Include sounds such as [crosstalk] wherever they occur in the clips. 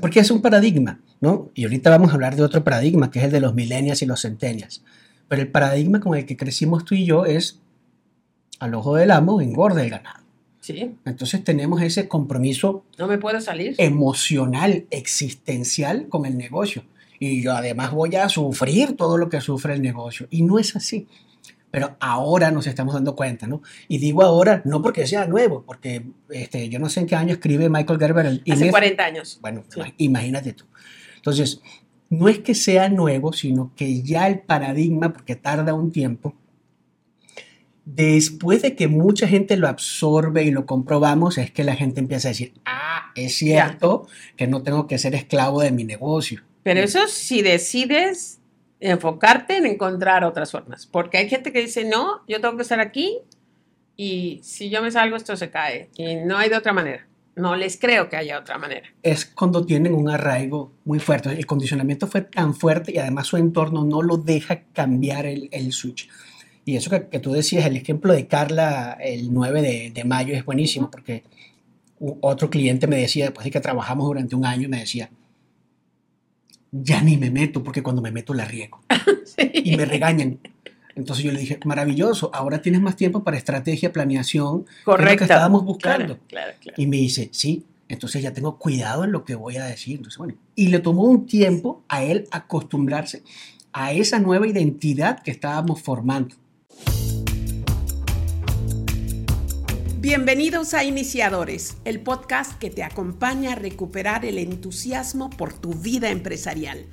Porque es un paradigma, ¿no? Y ahorita vamos a hablar de otro paradigma, que es el de los millennials y los centennials. Pero el paradigma con el que crecimos tú y yo es al ojo del amo engorda el ganado. Sí. Entonces tenemos ese compromiso No me puedo salir. emocional, existencial con el negocio. Y yo además voy a sufrir todo lo que sufre el negocio. Y no es así. Pero ahora nos estamos dando cuenta, ¿no? Y digo ahora, no porque sea nuevo, porque este, yo no sé en qué año escribe Michael Gerber el Hace Inés. 40 años. Bueno, Sí. imagínate tú. Entonces, no es que sea nuevo, sino que ya el paradigma, porque tarda un tiempo, después de que mucha gente lo absorbe y lo comprobamos, es que la gente empieza a decir, ah, es cierto que no tengo que ser esclavo de mi negocio. Pero eso si decides enfocarte en encontrar otras formas. Porque hay gente que dice, no, yo tengo que estar aquí y si yo me salgo esto se cae. Y no hay de otra manera. No les creo que haya otra manera. Es cuando tienen un arraigo muy fuerte. El condicionamiento fue tan fuerte y además su entorno no lo deja cambiar el, el switch. Y eso que, que tú decías, el ejemplo de Carla el 9 de, de mayo es buenísimo porque otro cliente me decía, después de que trabajamos durante un año, me decía, ya ni me meto porque cuando me meto la riego [laughs] y me regañan. Entonces yo le dije, maravilloso, ahora tienes más tiempo para estrategia, planeación, que es lo Correcto. que estábamos buscando. Claro, claro, claro. Y me dice, sí, entonces ya tengo cuidado en lo que voy a decir. Entonces, bueno, y le tomó un tiempo a él acostumbrarse a esa nueva identidad que estábamos formando. Bienvenidos a Iniciadores, el podcast que te acompaña a recuperar el entusiasmo por tu vida empresarial.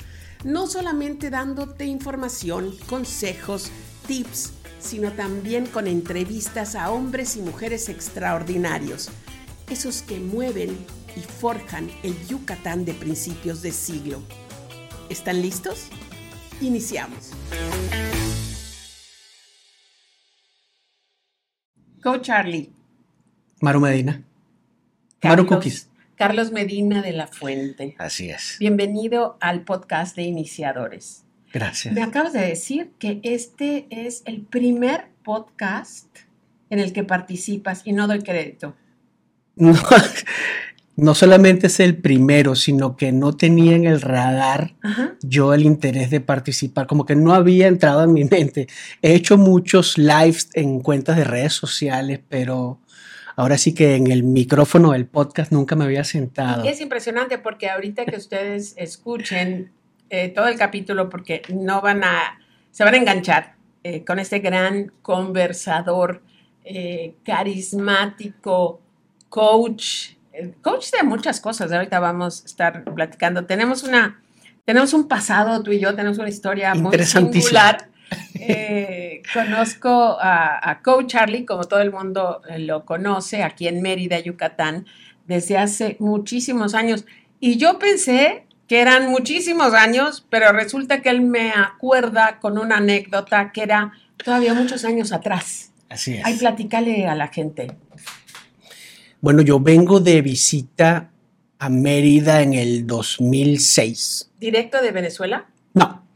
No solamente dándote información, consejos, tips, sino también con entrevistas a hombres y mujeres extraordinarios, esos que mueven y forjan el Yucatán de principios de siglo. ¿Están listos? Iniciamos. Coach Charlie. Maru Medina. Maru Carlos. Cookies. Carlos Medina de la Fuente. Así es. Bienvenido al podcast de iniciadores. Gracias. Me acabas de decir que este es el primer podcast en el que participas y no doy crédito. No, [laughs] no solamente es el primero, sino que no tenía en el radar Ajá. yo el interés de participar, como que no había entrado en mi [laughs] mente. He hecho muchos lives en cuentas de redes sociales, pero ahora sí que en el micrófono del podcast nunca me había sentado. Es impresionante porque ahorita que ustedes escuchen eh, todo el capítulo, porque no van a, se van a enganchar eh, con este gran conversador, eh, carismático, coach, coach de muchas cosas. Ahorita vamos a estar platicando. Tenemos una, tenemos un pasado, tú y yo, tenemos una historia muy singular. Eh, conozco a, a Coach Charlie, como todo el mundo eh, lo conoce, aquí en Mérida, Yucatán, desde hace muchísimos años. Y yo pensé que eran muchísimos años, pero resulta que él me acuerda con una anécdota que era todavía muchos años atrás. Así es. Ay, platícale a la gente. Bueno, yo vengo de visita a Mérida en el 2006. ¿Directo de Venezuela? No,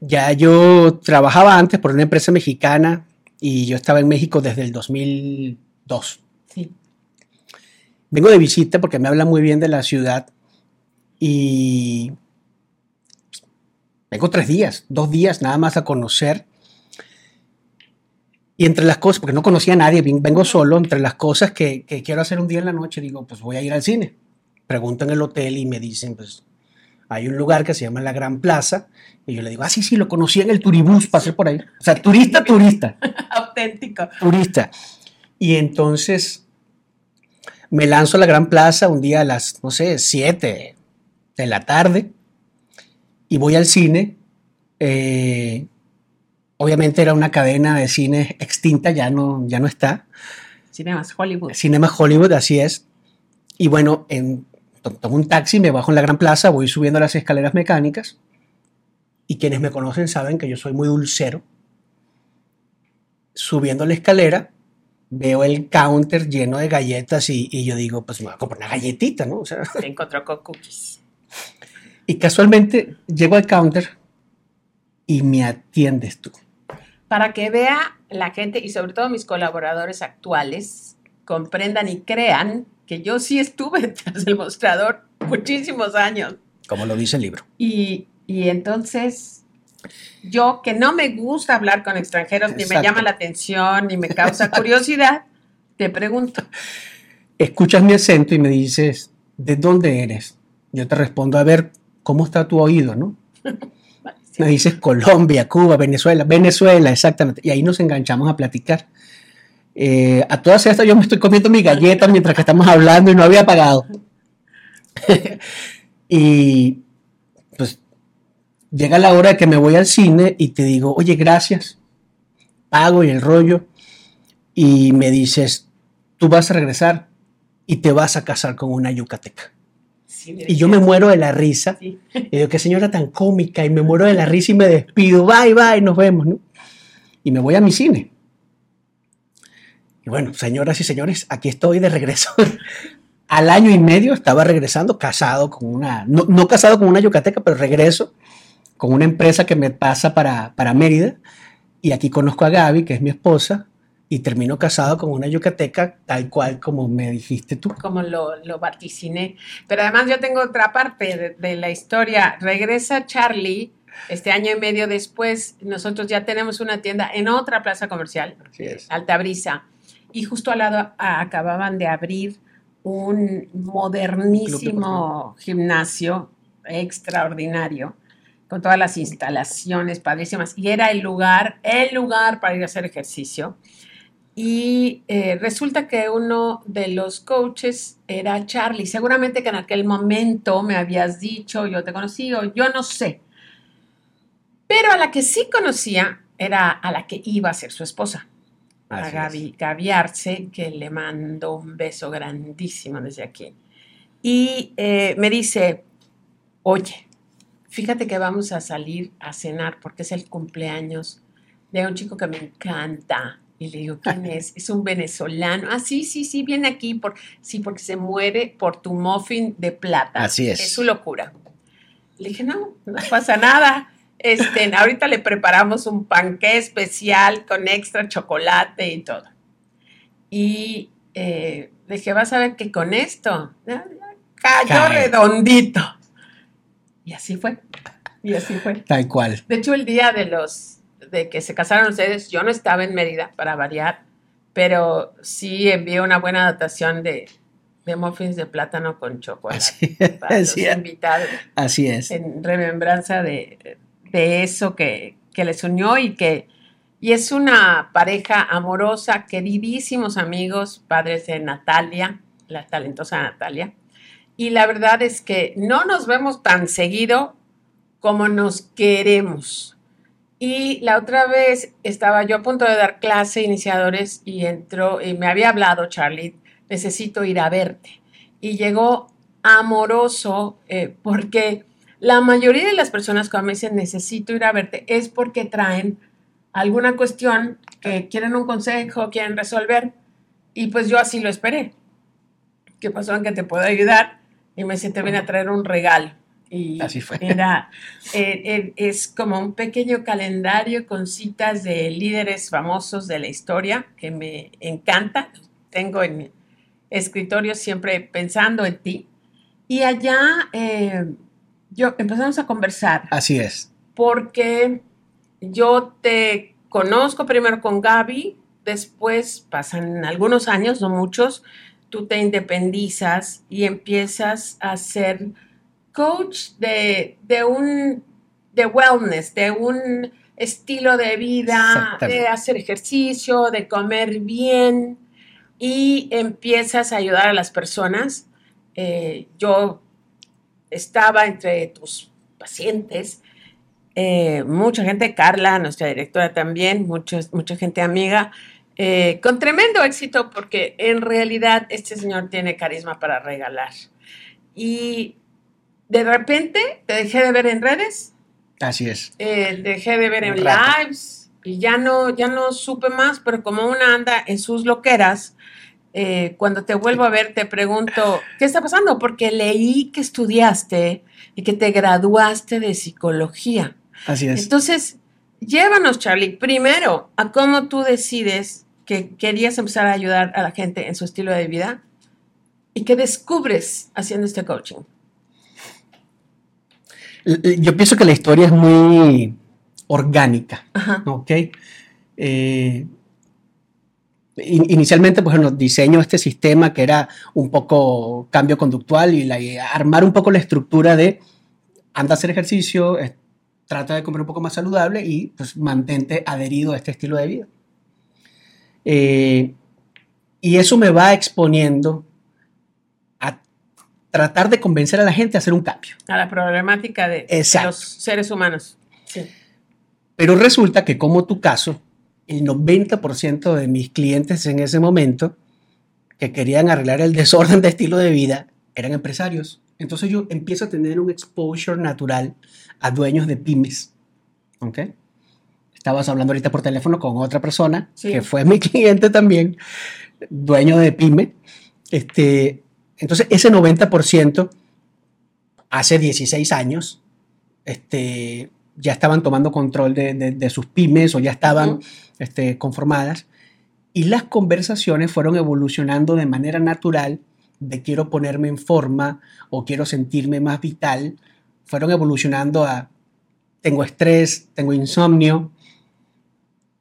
ya yo trabajaba antes por una empresa mexicana y yo estaba en México desde el 2002. Sí. Vengo de visita porque me habla muy bien de la ciudad y vengo tres días, dos días nada más a conocer. Y entre las cosas, porque no conocía a nadie, ven- vengo solo, entre las cosas que, que quiero hacer un día en la noche, digo, pues voy a ir al cine. Pregunto en el hotel y me dicen, pues hay un lugar que se llama La Gran Plaza. Y yo le digo, ah, sí, sí, lo conocí en el turibús, pasé por ahí. O sea, turista, turista [laughs] Auténtico. turista. Y entonces me lanzo a la Gran Plaza un día a las, no sé, 7 de la tarde y voy al cine. Eh, obviamente era una cadena de cine extinta, ya no, ya no está. Cinemas Hollywood. Cinema Hollywood, así es. Y bueno, en, tomo un taxi, me bajo en la Gran Plaza, voy subiendo las escaleras mecánicas. Y quienes me conocen saben que yo soy muy dulcero. Subiendo la escalera, veo el counter lleno de galletas y, y yo digo, pues me voy a comprar una galletita, ¿no? O sea, [laughs] Se encontró con cookies. y casualmente llego al counter y me atiendes tú. Para que vea la gente y sobre todo mis colaboradores actuales comprendan y crean que yo sí estuve [laughs] tras el mostrador muchísimos años. Como lo dice el libro. Y, y entonces, yo que no me gusta hablar con extranjeros, ni me llama la atención, ni me causa curiosidad, te pregunto, Escuchas mi acento y me dices, ¿de dónde eres? Yo te respondo, a ver, ¿cómo está tu oído, no? [laughs] Me dices Colombia, Cuba, Venezuela, Venezuela, exactamente. Y ahí nos enganchamos a platicar. Eh, a todas estas yo me estoy comiendo mi galleta mientras que estamos hablando y no había pagado. [laughs] y pues llega la hora de que me voy al cine y te digo, oye, gracias, pago y el rollo. Y me dices, tú vas a regresar y te vas a casar con una yucateca. Sí, Y yo me muero de la risa. sí. [laughs] Y digo, qué señora tan cómica. Y me muero de la risa y me despido. Bye, bye, nos vemos, ¿no? Y me voy a mi cine. Y bueno, señoras y señores, aquí estoy de regreso. [laughs] Al año y medio estaba regresando casado con una, no, no casado con una yucateca, pero regreso con una empresa que me pasa para, para Mérida. Y aquí conozco a Gaby, que es mi esposa, y termino casado con una yucateca, tal cual como me dijiste tú. como lo, lo vaticiné. Pero además yo tengo otra parte de, de la historia. Regresa Charlie, este año y medio después, nosotros ya tenemos una tienda en otra plaza comercial, Así es. Altabrisa, y justo al lado a- acababan de abrir un modernísimo gimnasio extraordinario con todas las instalaciones padrísimas y era el lugar, el lugar para ir a hacer ejercicio. Y eh, resulta que uno de los coaches era Charlie. Seguramente que en aquel momento me habías dicho, yo te conocí o yo no sé. Pero a la que sí conocía era a la que iba a ser su esposa Así es. Gaby, Arce, que le mando un beso grandísimo desde aquí. Y eh, me dice, oye, fíjate que vamos a salir a cenar porque es el cumpleaños de un chico que me encanta. Y le digo, ¿quién es? Es un venezolano. Ah, sí, sí, sí, viene aquí. Por, sí, porque se muere por tu muffin de plata. Así es. Es su locura. Le dije, no, no pasa nada. Este, ahorita le preparamos un panqué especial con extra chocolate y todo. Y eh, dije, vas a ver que con esto cayó Cae. redondito. Y así fue. Y así fue. Tal cual. De hecho, el día de los de que se casaron ustedes, yo no estaba en Mérida para variar, pero sí envié una buena dotación de, de muffins de plátano con chocolate Así, para los así es. invitados Así es. en remembranza de, de eso que, que les unió y que y es una pareja amorosa, queridísimos amigos, padres de Natalia, la talentosa Natalia. Y la verdad es que no nos vemos tan seguido como nos queremos. Y la otra vez estaba yo a punto de dar clase iniciadores y entró y me había hablado Charlie, necesito ir a verte. Y llegó amoroso eh, porque la mayoría de las personas cuando me dicen necesito ir a verte es porque traen alguna cuestión que quieren un consejo, quieren resolver. Y pues yo así lo esperé. ¿Qué pasó? ¿En que te puedo ayudar? Y me dice, te viene a traer un regalo. Y Así fue. Era, [laughs] eh, eh, es como un pequeño calendario con citas de líderes famosos de la historia que me encanta. Tengo en mi escritorio siempre pensando en ti. Y allá eh, yo empezamos a conversar Así es. porque yo te conozco primero con Gaby, después pasan algunos años, no muchos, tú te independizas y empiezas a ser coach de, de un de wellness, de un estilo de vida, de hacer ejercicio, de comer bien y empiezas a ayudar a las personas. Eh, yo estaba entre tus pacientes eh, mucha gente, Carla, nuestra directora también, muchos, mucha gente amiga, eh, con tremendo éxito porque en realidad este señor tiene carisma para regalar. Y de repente te dejé de ver en redes, Así es. eh, dejé de ver en lives y ya no, ya no supe más, pero como una anda en sus loqueras, eh, cuando te vuelvo a ver te pregunto, ¿qué está pasando? Porque leí que estudiaste y que te graduaste de psicología. Así es. Entonces, llévanos, Charlie, primero a cómo tú decides que querías empezar a ayudar a la gente en su estilo de vida y que descubres haciendo este coaching. Yo pienso que la historia es muy orgánica, Ajá. ¿ok? Eh, inicialmente, pues, bueno, diseño este sistema que era un poco cambio conductual y la- y armar un poco la estructura de anda a hacer ejercicio, eh, trata de comer un poco más saludable y pues mantente adherido a este estilo de vida. Eh, y eso me va exponiendo a tratar de convencer a la gente a hacer un cambio. A la problemática de, de los seres humanos. Sí. Pero resulta que como tu caso, el 90% de mis clientes en ese momento que querían arreglar el desorden de estilo de vida eran empresarios. Entonces yo empiezo a tener un exposure natural a dueños de pymes. ¿Ok? Estabas hablando ahorita por teléfono con otra persona Sí. que fue mi [laughs] cliente también, dueño de pyme. Este, entonces ese 90% hace 16 años este, ya estaban tomando control de, de- de sus pymes o ya estaban este, conformadas. Y las conversaciones fueron evolucionando de manera natural de quiero ponerme en forma o quiero sentirme más vital. Fueron evolucionando a tengo estrés, tengo insomnio.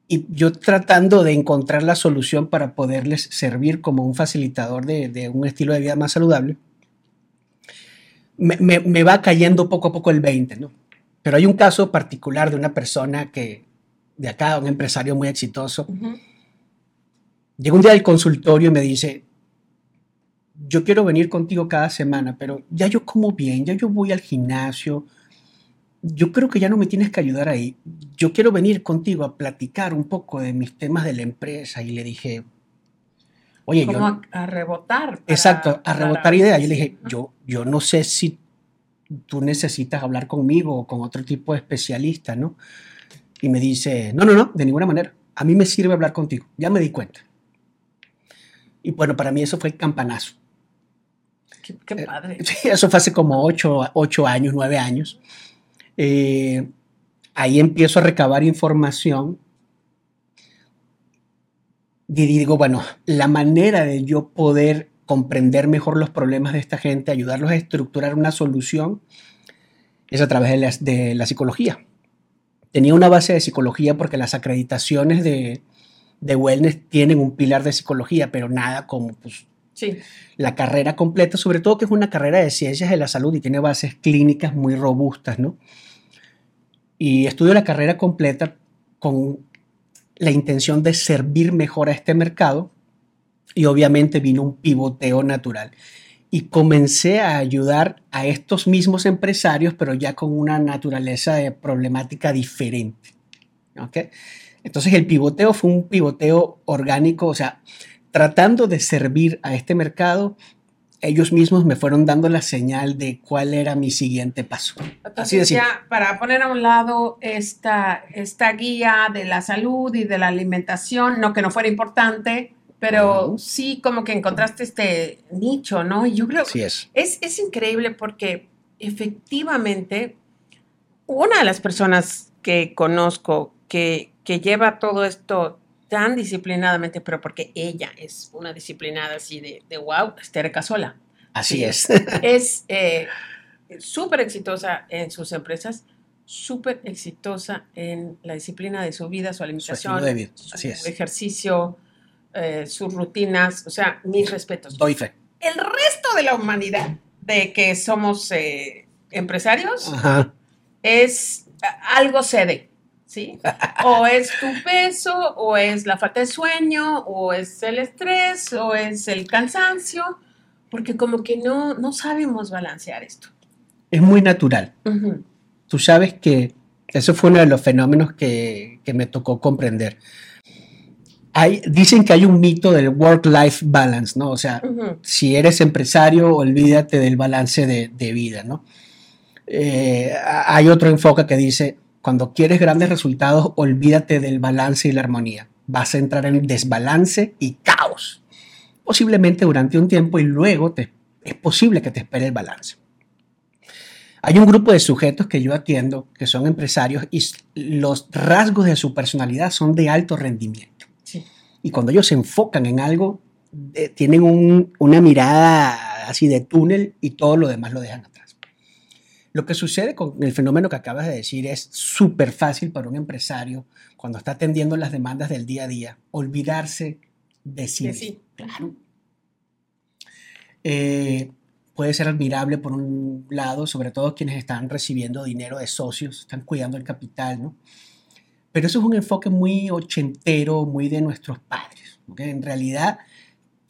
Y yo tratando de encontrar la solución para poderles servir como un facilitador de, de un estilo de vida más saludable, me, me- me va cayendo poco a poco el 20, ¿no? Pero hay un caso particular de una persona que, de acá, un empresario muy exitoso, Ujú. llega un día al consultorio y me dice, yo quiero venir contigo cada semana, pero ya yo como bien, ya yo voy al gimnasio, yo creo que ya no me tienes que ayudar ahí, yo quiero venir contigo a platicar un poco de mis temas de la empresa y le dije, oye, yo... Como a, a rebotar. para- Exacto, a para- rebotar ideas. Yo le dije, yo, yo no sé si tú necesitas hablar conmigo o con otro tipo de especialista, ¿no? Y me dice, no, no, no, de ninguna manera. A mí me sirve hablar contigo. Ya me di cuenta. Y bueno, para mí eso fue el campanazo. Qué, qué Eh, padre. [laughs] Eso fue hace como ocho, ocho años, nueve años. Eh, ahí empiezo a recabar información y digo, bueno, la manera de yo poder comprender mejor los problemas de esta gente, ayudarlos a estructurar una solución, es a través de la, de la psicología. Tenía una base de psicología porque las acreditaciones de, de wellness tienen un pilar de psicología, pero nada como pues, Sí. la carrera completa, sobre todo que es una carrera de ciencias de la salud y tiene bases clínicas muy robustas, ¿no? Y estudio la carrera completa con la intención de servir mejor a este mercado y obviamente vino un pivoteo natural. Y comencé a ayudar a estos mismos empresarios, pero ya con una naturaleza de problemática diferente. ¿ok? Entonces el pivoteo fue un pivoteo orgánico, o sea, tratando de servir a este mercado, ellos mismos me fueron dando la señal de cuál era mi siguiente paso. Así de Entonces, ya para poner a un lado esta, esta guía de la salud y de la alimentación, no que no fuera importante, pero sí como que encontraste este nicho, ¿no? Y yo creo Así es. es, es increíble porque efectivamente una de las personas que conozco que, que lleva todo esto tan disciplinadamente, pero porque ella es una disciplinada así de, de wow, Esther Casola Así Sí. es. [laughs] es [laughs] eh, súper exitosa en sus empresas, súper exitosa en la disciplina de su vida, su alimentación, estilo de vida, su así es. ejercicio, eh, sus rutinas, o sea, mis respetos. Doy fe. El resto de la humanidad, de que somos eh, empresarios, Ajá. es algo cede, ¿sí? [laughs] O es tu peso, o es la falta de sueño, o es el estrés, o es el cansancio, porque como que no, no sabemos balancear esto. Es muy natural. Ujú. Tú sabes que eso fue uno de los fenómenos que, que me tocó comprender. Hay, dicen que hay un mito del work-life balance, ¿no? O sea, si eres empresario, olvídate del balance de, de vida, ¿no? Eh, hay otro enfoque que dice, cuando quieres grandes resultados, olvídate del balance y la armonía. Vas a entrar en desbalance y caos, posiblemente durante un tiempo y luego te, es posible que te espere el balance. Hay un grupo de sujetos que yo atiendo que son empresarios y los rasgos de su personalidad son de alto rendimiento. Y cuando ellos se enfocan en algo, eh, tienen un- una mirada así de túnel y todo lo demás lo dejan atrás. Lo que sucede con el fenómeno que acabas de decir es súper fácil para un empresario cuando está atendiendo las demandas del día a día, olvidarse de sí. Sí. Claro. Eh, puede ser admirable por un lado, sobre todo quienes están recibiendo dinero de socios, están cuidando el capital, ¿no? Pero eso es un enfoque muy ochentero, muy de nuestros padres. En realidad,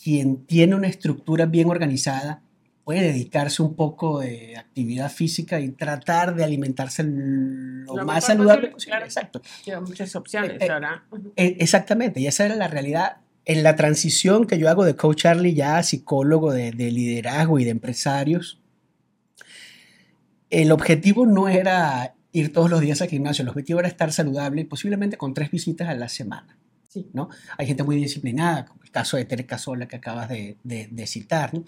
quien tiene una estructura bien organizada puede dedicarse un poco de actividad física y tratar de alimentarse lo, Lo más saludable posible, claro. Exacto. Lleva muchas opciones Eh, eh, ahora. Ujú. E- Exactamente, y esa era la realidad. En la transición que yo hago de Coach Charlie ya a psicólogo de, de liderazgo y de empresarios, el objetivo no era ir todos los días al gimnasio, el objetivo era estar saludable posiblemente con tres visitas a la semana. Sí. ¿no? Hay gente muy disciplinada, como el caso de Tere Casola que acabas de, de- de citar, ¿no?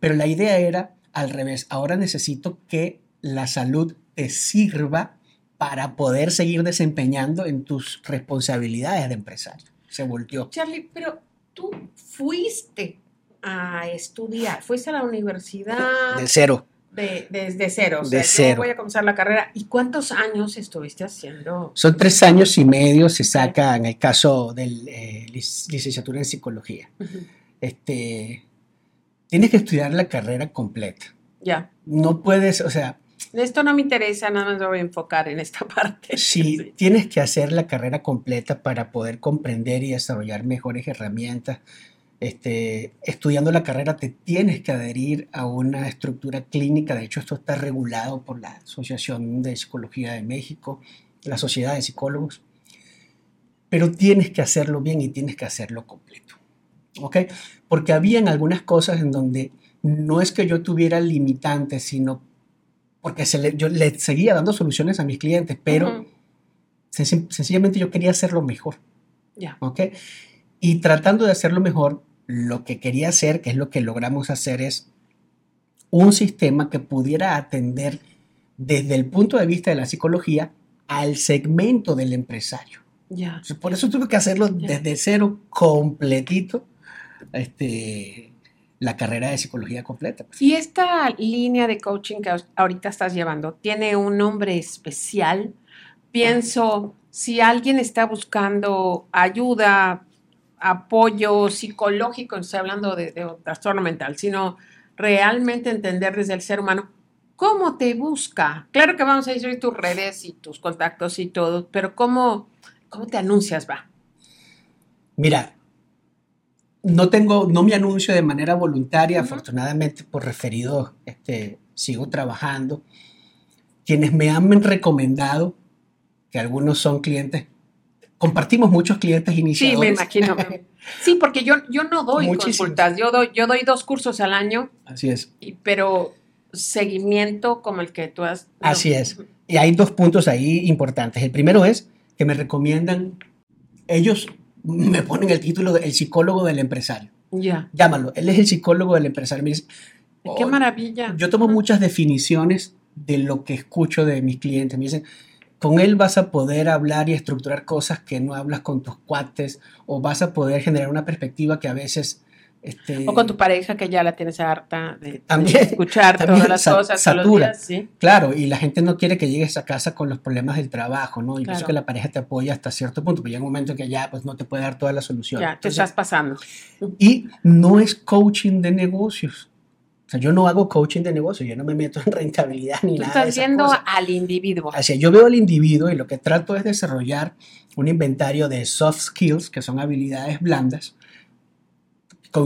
pero la idea era al revés, ahora necesito que la salud te sirva para poder seguir desempeñando en tus responsabilidades de empresario. Se volteó. Charlie, pero tú fuiste a estudiar, fuiste a la universidad De cero. De- desde cero. O De sea, yo cero. voy a comenzar la carrera. ¿Y cuántos años estuviste haciendo? Son tres años y medio, se saca en el caso de licenciatura en psicología. Ujú. Este, tienes que estudiar la carrera completa. Ya. No puedes, o sea, Esto no me interesa, nada más me voy a enfocar en esta [laughs] parte. si Sí. tienes que hacer la carrera completa para poder comprender y desarrollar mejores herramientas. Este, estudiando la carrera te tienes que adherir a una estructura clínica. De hecho, esto está regulado por la Asociación de Psicología de México, la Sociedad de Psicólogos. Pero tienes que hacerlo bien y tienes que hacerlo completo. ¿Ok? Porque habían algunas cosas en donde no es que yo tuviera limitantes, sino porque se le- yo le seguía dando soluciones a mis clientes, pero senc- sencillamente yo quería hacerlo mejor. Ya. ¿ok? Y tratando de hacerlo mejor, lo que quería hacer, que es lo que logramos hacer, es un sistema que pudiera atender desde el punto de vista de la psicología al segmento del empresario. Ya. Entonces, Por eso tuve que hacerlo desde cero, completito, este, la carrera de psicología completa. pues. Y esta línea de coaching que ahor- ahorita estás llevando, ¿tiene un nombre especial? Pienso, si alguien está buscando ayuda, apoyo psicológico, estoy hablando de, de trastorno mental, sino realmente entender desde el ser humano, ¿cómo te busca? Claro que vamos a decir tus redes y tus contactos y todo, pero ¿cómo, cómo te anuncias, va? Mira, no tengo, no me anuncio de manera voluntaria, Ujú. afortunadamente por referidos, este, sigo trabajando. Quienes me han recomendado, que algunos son clientes, compartimos muchos clientes Sí, iniciadores. me imagino. [laughs] Sí, porque yo, yo no doy consultas, yo doy, yo doy dos cursos al año Así es. Y- pero seguimiento como el que tú has. Así es. Y hay dos puntos ahí importantes. El primero es que me recomiendan, ellos me ponen el título de el psicólogo del empresario. Ya. Llámalo, él es el psicólogo del empresario. Me dice, Qué "Oh, maravilla. Yo tomo muchas definiciones de lo que escucho de mis clientes. Me dicen, con él vas a poder hablar y estructurar cosas que no hablas con tus cuates o vas a poder generar una perspectiva que a veces... Este, O con tu pareja que ya la tienes harta de, de También- escuchar también todas las sa- cosas todos los satura. días, sí. Claro, y la gente no quiere que llegues a casa con los problemas del trabajo, ¿no? Incluso Claro. que la pareja te apoya hasta cierto punto, pero llega un momento en que ya pues, no te puede dar toda la solución. Ya, te Entonces, estás pasando. Y no es coaching de negocios. O sea, yo no hago coaching de negocios, yo no me meto en [laughs] rentabilidad ni Tú nada. de estás esas viendo cosas. al individuo. Así, yo veo al individuo y lo que trato es desarrollar un inventario de soft skills, que son habilidades blandas,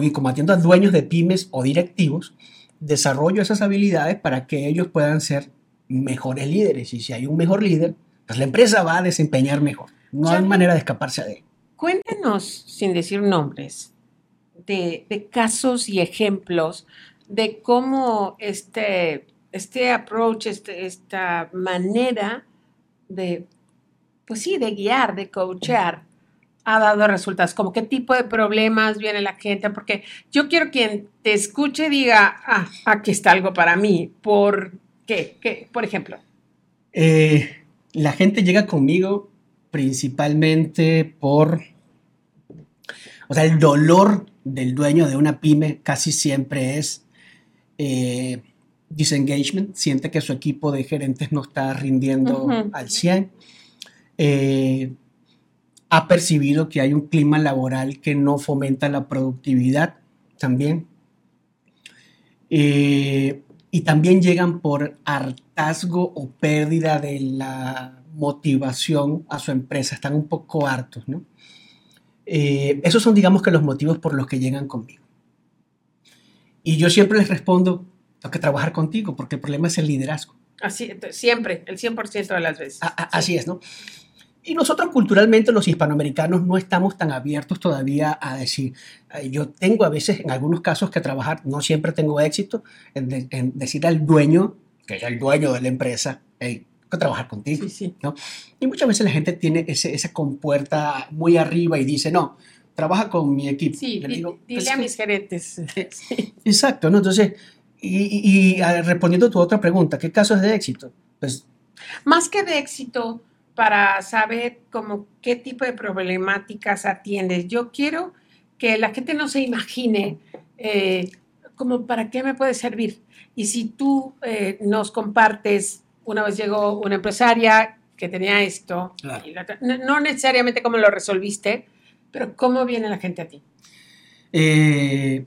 y como atiendo a dueños de pymes o directivos, desarrollo esas habilidades para que ellos puedan ser mejores líderes. Y si hay un mejor líder, pues la empresa va a desempeñar mejor. No hay manera de escaparse de él. Cuéntanos, sin decir nombres, de, de casos y ejemplos de cómo este, este approach, este- esta manera de, pues sí, de guiar, de coachar, ha dado resultados. Como qué tipo de problemas viene la gente, porque yo quiero quien te escuche diga, ah, aquí está algo para mí. ¿Por qué? ¿Qué? Por ejemplo. Eh, la gente llega conmigo principalmente por, o sea, el dolor del dueño de una pyme casi siempre es, eh, disengagement, siente que su equipo de gerentes no está rindiendo al 100. Eh, ha percibido que hay un clima laboral que no fomenta la productividad también. Eh, y también llegan por hartazgo o pérdida de la motivación a su empresa. Están un poco hartos, ¿no? Eh, esos son, digamos que, los motivos por los que llegan conmigo. Y yo siempre les respondo, tengo que trabajar contigo porque el problema es el liderazgo. Así, siempre, el 100% de las veces. A- a- Así es, ¿no? Y nosotros culturalmente, los hispanoamericanos, no estamos tan abiertos todavía a decir, eh, yo tengo a veces, en algunos casos, que trabajar, no siempre tengo éxito, en, de- en decir al dueño, que es el dueño de la empresa, hey, tengo que trabajar contigo. Sí, sí. ¿no? Y muchas veces la gente tiene ese, esa compuerta muy arriba y dice, no, trabaja con mi equipo. Sí, le di- digo, dile "Pues a mis gerentes. [laughs] Exacto, ¿no? Entonces, y, y- y, ah, respondiendo a tu otra pregunta, ¿qué casos de éxito? Pues Más que de éxito, para saber como qué tipo de problemáticas atiendes. Yo quiero que la gente no se imagine eh, como para qué me puede servir. Y si tú eh, nos compartes, una vez llegó una empresaria que tenía esto, Claro. y la no, no necesariamente cómo lo resolviste, pero cómo viene la gente a ti. Eh,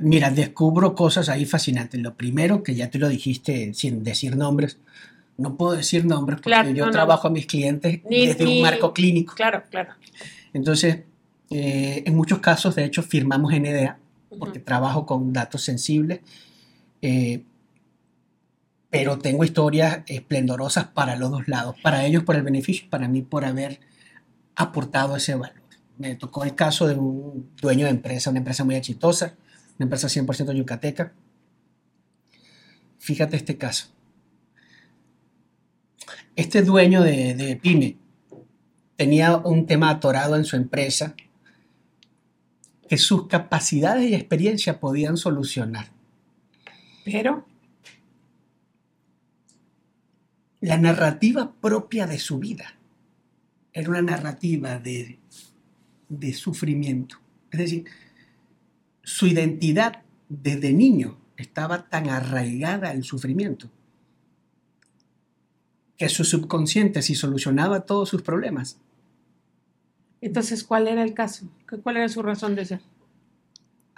mira, descubro cosas ahí fascinantes. Lo primero, que ya tú lo dijiste sin decir nombres, no puedo decir nombres porque Claro, yo no, no. trabajo a mis clientes Ni- desde ni- un marco clínico. Claro, claro. Entonces, eh, en muchos casos, de hecho, firmamos NDA porque trabajo con datos sensibles, eh, pero tengo historias esplendorosas para los dos lados, para ellos por el beneficio, para mí por haber aportado ese valor. Me tocó el caso de un dueño de empresa, una empresa muy exitosa, una empresa 100% yucateca. Fíjate este caso. Este dueño de, de pyme tenía un tema atorado en su empresa que sus capacidades y experiencia podían solucionar. Pero, La narrativa propia de su vida era una narrativa de, de sufrimiento. Es decir, su identidad desde niño estaba tan arraigada al sufrimiento que su subconsciente, si solucionaba todos sus problemas, entonces, ¿cuál era el caso? ¿Qué- ¿Cuál era su razón de ser?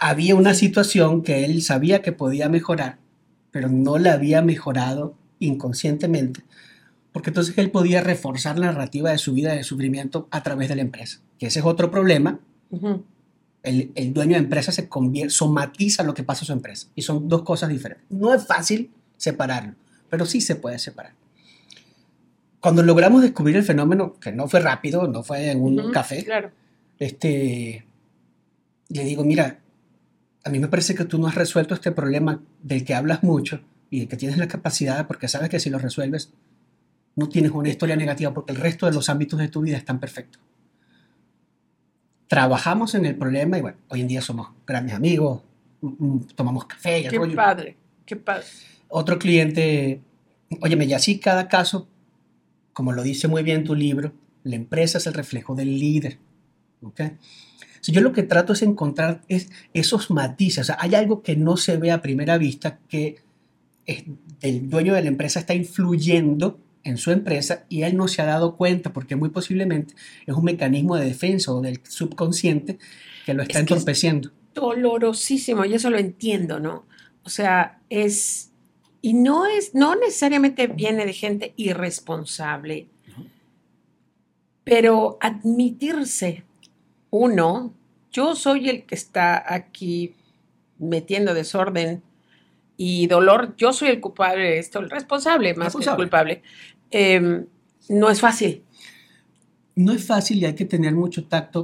había una situación que él sabía que podía mejorar, pero no la había mejorado inconscientemente, porque entonces él podía reforzar la narrativa de su vida de sufrimiento a través de la empresa. Que ese es otro problema. El, el dueño de empresa se convierte, somatiza lo que pasa a su empresa. Y son dos cosas diferentes. No es fácil separarlo, pero sí se puede separar. Cuando logramos descubrir el fenómeno, que no fue rápido, no fue en un café, Claro. este, le digo, mira, a mí me parece que tú no has resuelto este problema del que hablas mucho y del que tienes la capacidad, porque sabes que si lo resuelves, no tienes una historia negativa, porque el resto de los ámbitos de tu vida están perfectos. Trabajamos en el problema y bueno, hoy en día somos grandes amigos, mm, mm, tomamos café y el Qué rollo. padre, qué padre. Otro cliente, óyeme, y así cada caso, como lo dice muy bien tu libro, la empresa es el reflejo del líder. ¿ok? Si yo lo que trato es encontrar es esos matices, o sea, hay algo que no se ve a primera vista que es- el dueño de la empresa está influyendo en su empresa y él no se ha dado cuenta porque muy posiblemente es un mecanismo de defensa o del subconsciente que lo está Es que es- entorpeciendo. dolorosísimo, y eso lo entiendo, ¿no? O sea, es, y no es, no necesariamente viene de gente irresponsable, pero admitirse, uno, yo soy el que está aquí metiendo desorden y dolor, yo soy el culpable de esto, el responsable más que el Responsable. culpable, em, no es fácil. no es fácil y hay que tener mucho tacto.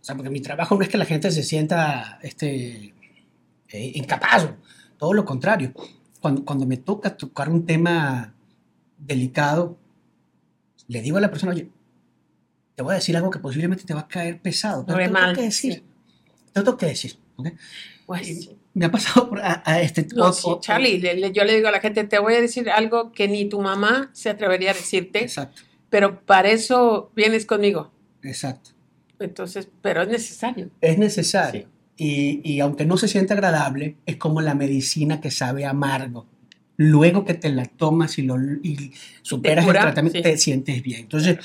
O sea, porque mi trabajo no es que la gente se sienta este, eh, incapaz, todo lo contrario. Cuando, cuando me toca tocar un tema delicado, le digo a la persona, oye, te voy a decir algo que posiblemente te va a caer pesado, pero te lo tengo que decir. sí. Te lo tengo que decir. ¿ok? Pues, Y. Me ha pasado por a, a este No, sí, Charlie, le- le- yo le digo a la gente, te voy a decir algo que ni tu mamá se atrevería a decirte, Exacto, pero para eso vienes conmigo. exacto. Entonces, pero es necesario. Es necesario. y, y aunque no se siente agradable, es como la medicina que sabe amargo. Luego que te la tomas y, lo, y superas el tratamiento, sí. te sientes bien. Entonces,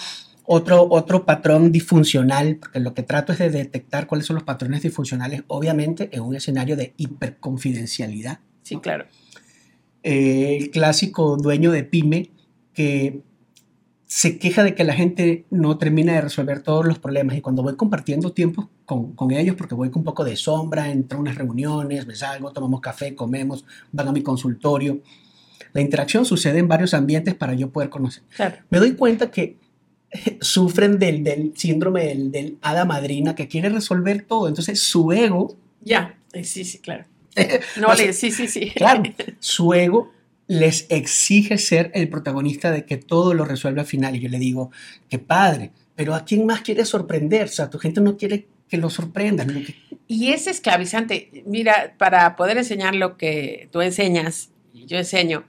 otro, otro patrón disfuncional, porque lo que trato es de detectar cuáles son los patrones disfuncionales, obviamente en un escenario de hiperconfidencialidad. Sí, claro. Eh, el clásico dueño de pyme que se queja de que la gente no termina de resolver todos los problemas y cuando voy compartiendo tiempo con, con ellos, porque voy con un poco de sombra, entro a unas reuniones, me salgo, tomamos café, comemos, van a mi consultorio. La interacción sucede en varios ambientes para yo poder conocer. Claro. Me doy cuenta que [laughs] sufren del, del síndrome del, del hada madrina que quiere resolver todo. Entonces su ego, Ya, eh, sí, sí, claro. [laughs] No, O sea, sí, sí, sí. claro, [laughs] su ego les exige ser el protagonista de que todo lo resuelve al final. Y yo le digo, qué padre, pero ¿a quién más quiere sorprender? O sea, tu gente no quiere que lo sorprendan. Y es esclavizante. Mira, para poder enseñar lo que tú enseñas, yo enseño,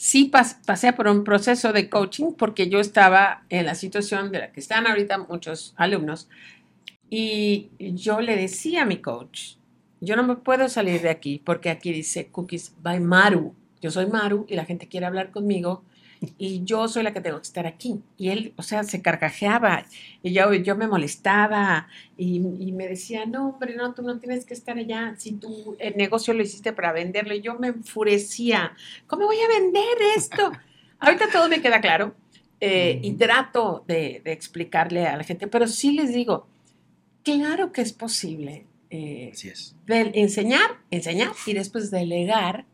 sí pas- pasé por un proceso de coaching porque yo estaba en la situación de la que están ahorita muchos alumnos y yo le decía a mi coach, yo no me puedo salir de aquí porque aquí dice Cookies by Maru. Yo soy Maru y la gente quiere hablar conmigo y yo soy la que tengo que estar aquí. Y él, o sea, se carcajeaba y yo, yo me molestaba y, y me decía, no, hombre, no, tú no tienes que estar allá. Si tú el negocio lo hiciste para venderlo, y yo me enfurecía. ¿Cómo voy a vender esto? [laughs] Ahorita todo me queda claro eh, y Ujú. trato de, de explicarle a la gente, pero sí les digo, claro que es posible eh, Así es. del- enseñar, enseñar y después delegar,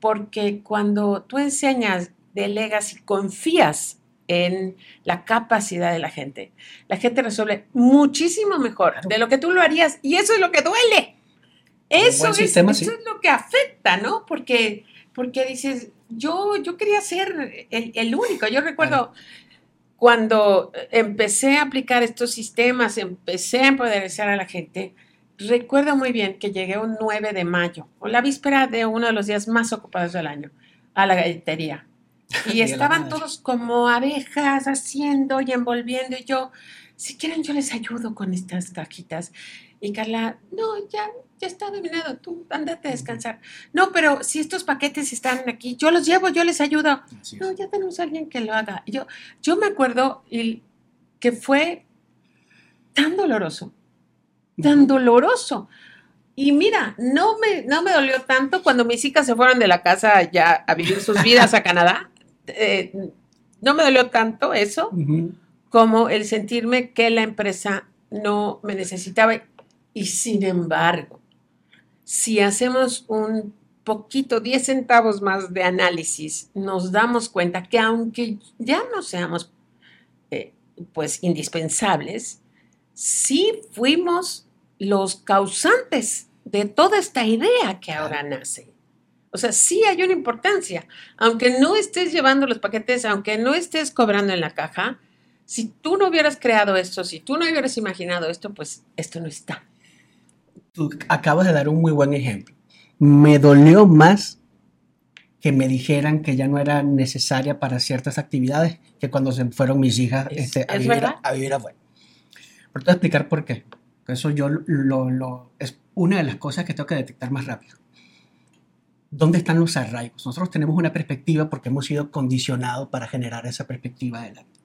porque cuando tú enseñas, delegas y confías en la capacidad de la gente, la gente resuelve muchísimo mejor de lo que tú lo harías y eso es lo que duele. Eso, es, sistema, eso sí. es lo que afecta, ¿no? Porque, porque dices, yo, yo quería ser el, el único. Yo recuerdo cuando empecé a aplicar estos sistemas, empecé a empoderar a la gente, recuerdo muy bien que llegué un 9 de mayo, o la víspera de uno de los días más ocupados del año, a la galletería. [laughs] Y estaban todos como abejas haciendo y envolviendo. Y yo, si quieren, yo les ayudo con estas cajitas. Y Carla, no, ya, ya está dominado, tú andate a descansar. No, pero si estos paquetes están aquí, yo los llevo, yo les ayudo. No, ya tenemos a alguien que lo haga. Y Yo, yo me acuerdo que fue tan doloroso, tan doloroso. Y mira, no me, no me dolió tanto cuando mis hijas se fueron de la casa ya a vivir sus vidas a [laughs] Canadá. Eh, no me dolió tanto eso como el sentirme que la empresa no me necesitaba. Y sin embargo, si hacemos un poquito, 10 centavos más de análisis, nos damos cuenta que aunque ya no seamos eh, pues indispensables, sí fuimos los causantes de toda esta idea que ahora nace. O sea, sí hay una importancia. Aunque no estés llevando los paquetes, aunque no estés cobrando en la caja, si tú no hubieras creado esto, si tú no hubieras imaginado esto, pues esto no está. Tú acabas de dar un muy buen ejemplo. Me dolió más que me dijeran que ya no era necesaria para ciertas actividades que cuando se fueron mis hijas Es- este, a, es vivir, a vivir afuera. Pero te voy a explicar por qué. Eso yo lo, lo- es una de las cosas que tengo que detectar más rápido. ¿Dónde están los arraigos? Nosotros tenemos una perspectiva porque hemos sido condicionados para generar esa perspectiva adelante.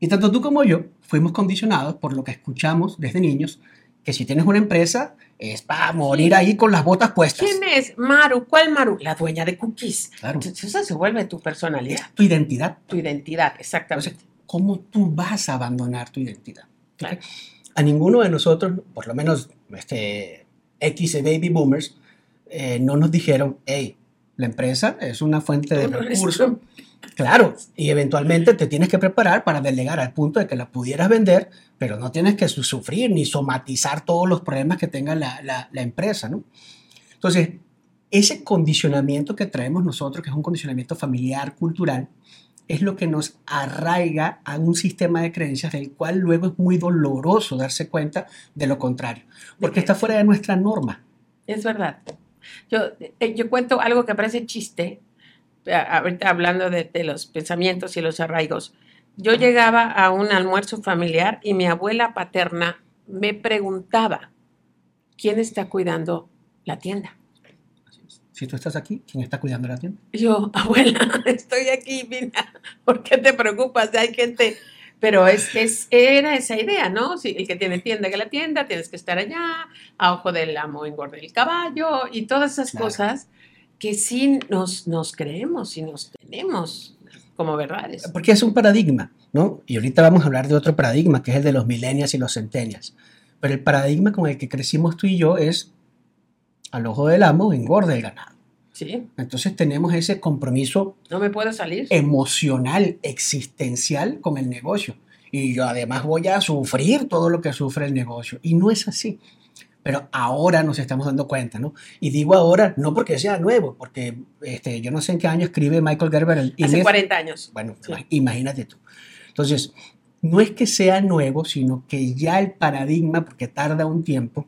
Y tanto tú como yo fuimos condicionados por lo que escuchamos desde niños, que si tienes una empresa es para morir ahí con las botas puestas. ¿Quién es Maru? ¿Cuál Maru? La dueña de cookies. Claro. Entonces, esa se vuelve tu personalidad, Es tu identidad. tu identidad, exactamente. Entonces, ¿cómo tú vas a abandonar tu identidad? Claro. A ninguno de nosotros, por lo menos este, X baby boomers, eh, no nos dijeron, hey, la empresa es una fuente de recursos. Claro, y eventualmente te tienes que preparar para delegar al punto de que la pudieras vender, pero no tienes que su- sufrir ni somatizar todos los problemas que tenga la, la- la empresa, ¿no? Entonces, ese condicionamiento que traemos nosotros, que es un condicionamiento familiar, cultural, es lo que nos arraiga a un sistema de creencias del cual luego es muy doloroso darse cuenta de lo contrario, porque está fuera de nuestra norma. Es verdad. Yo, eh, yo cuento algo que parece chiste, a- ahorita hablando de, de los pensamientos y los arraigos. Yo llegaba a un almuerzo familiar y mi abuela paterna me preguntaba, ¿quién está cuidando la tienda? Si tú estás aquí, ¿quién está cuidando la tienda? Yo, [laughs] abuela, estoy aquí, mira, ¿por qué te preocupas? Hay gente, pero es, es, era esa idea, ¿no? Si el que tiene tienda que la tienda, tienes que estar allá, a ojo del amo engorde el caballo y todas esas Claro. cosas que sí nos, nos creemos y nos tenemos como verdades. Porque es un paradigma, ¿no? Y ahorita vamos a hablar de otro paradigma, que es el de los millennials y los centennials. Pero el paradigma con el que crecimos tú y yo es al ojo del amo engorde el ganado. Sí, Entonces tenemos ese compromiso no me puedo salir. emocional, existencial con el negocio. Y yo además voy a sufrir todo lo que sufre el negocio. Y no es así. Pero ahora nos estamos dando cuenta, ¿no? Y digo ahora, no porque sea nuevo, porque este, yo no sé en qué año escribe Michael Gerber el Hace Inés- 40 años. Bueno, Sí. imagínate tú. Entonces, no es que sea nuevo, sino que ya el paradigma, porque tarda un tiempo,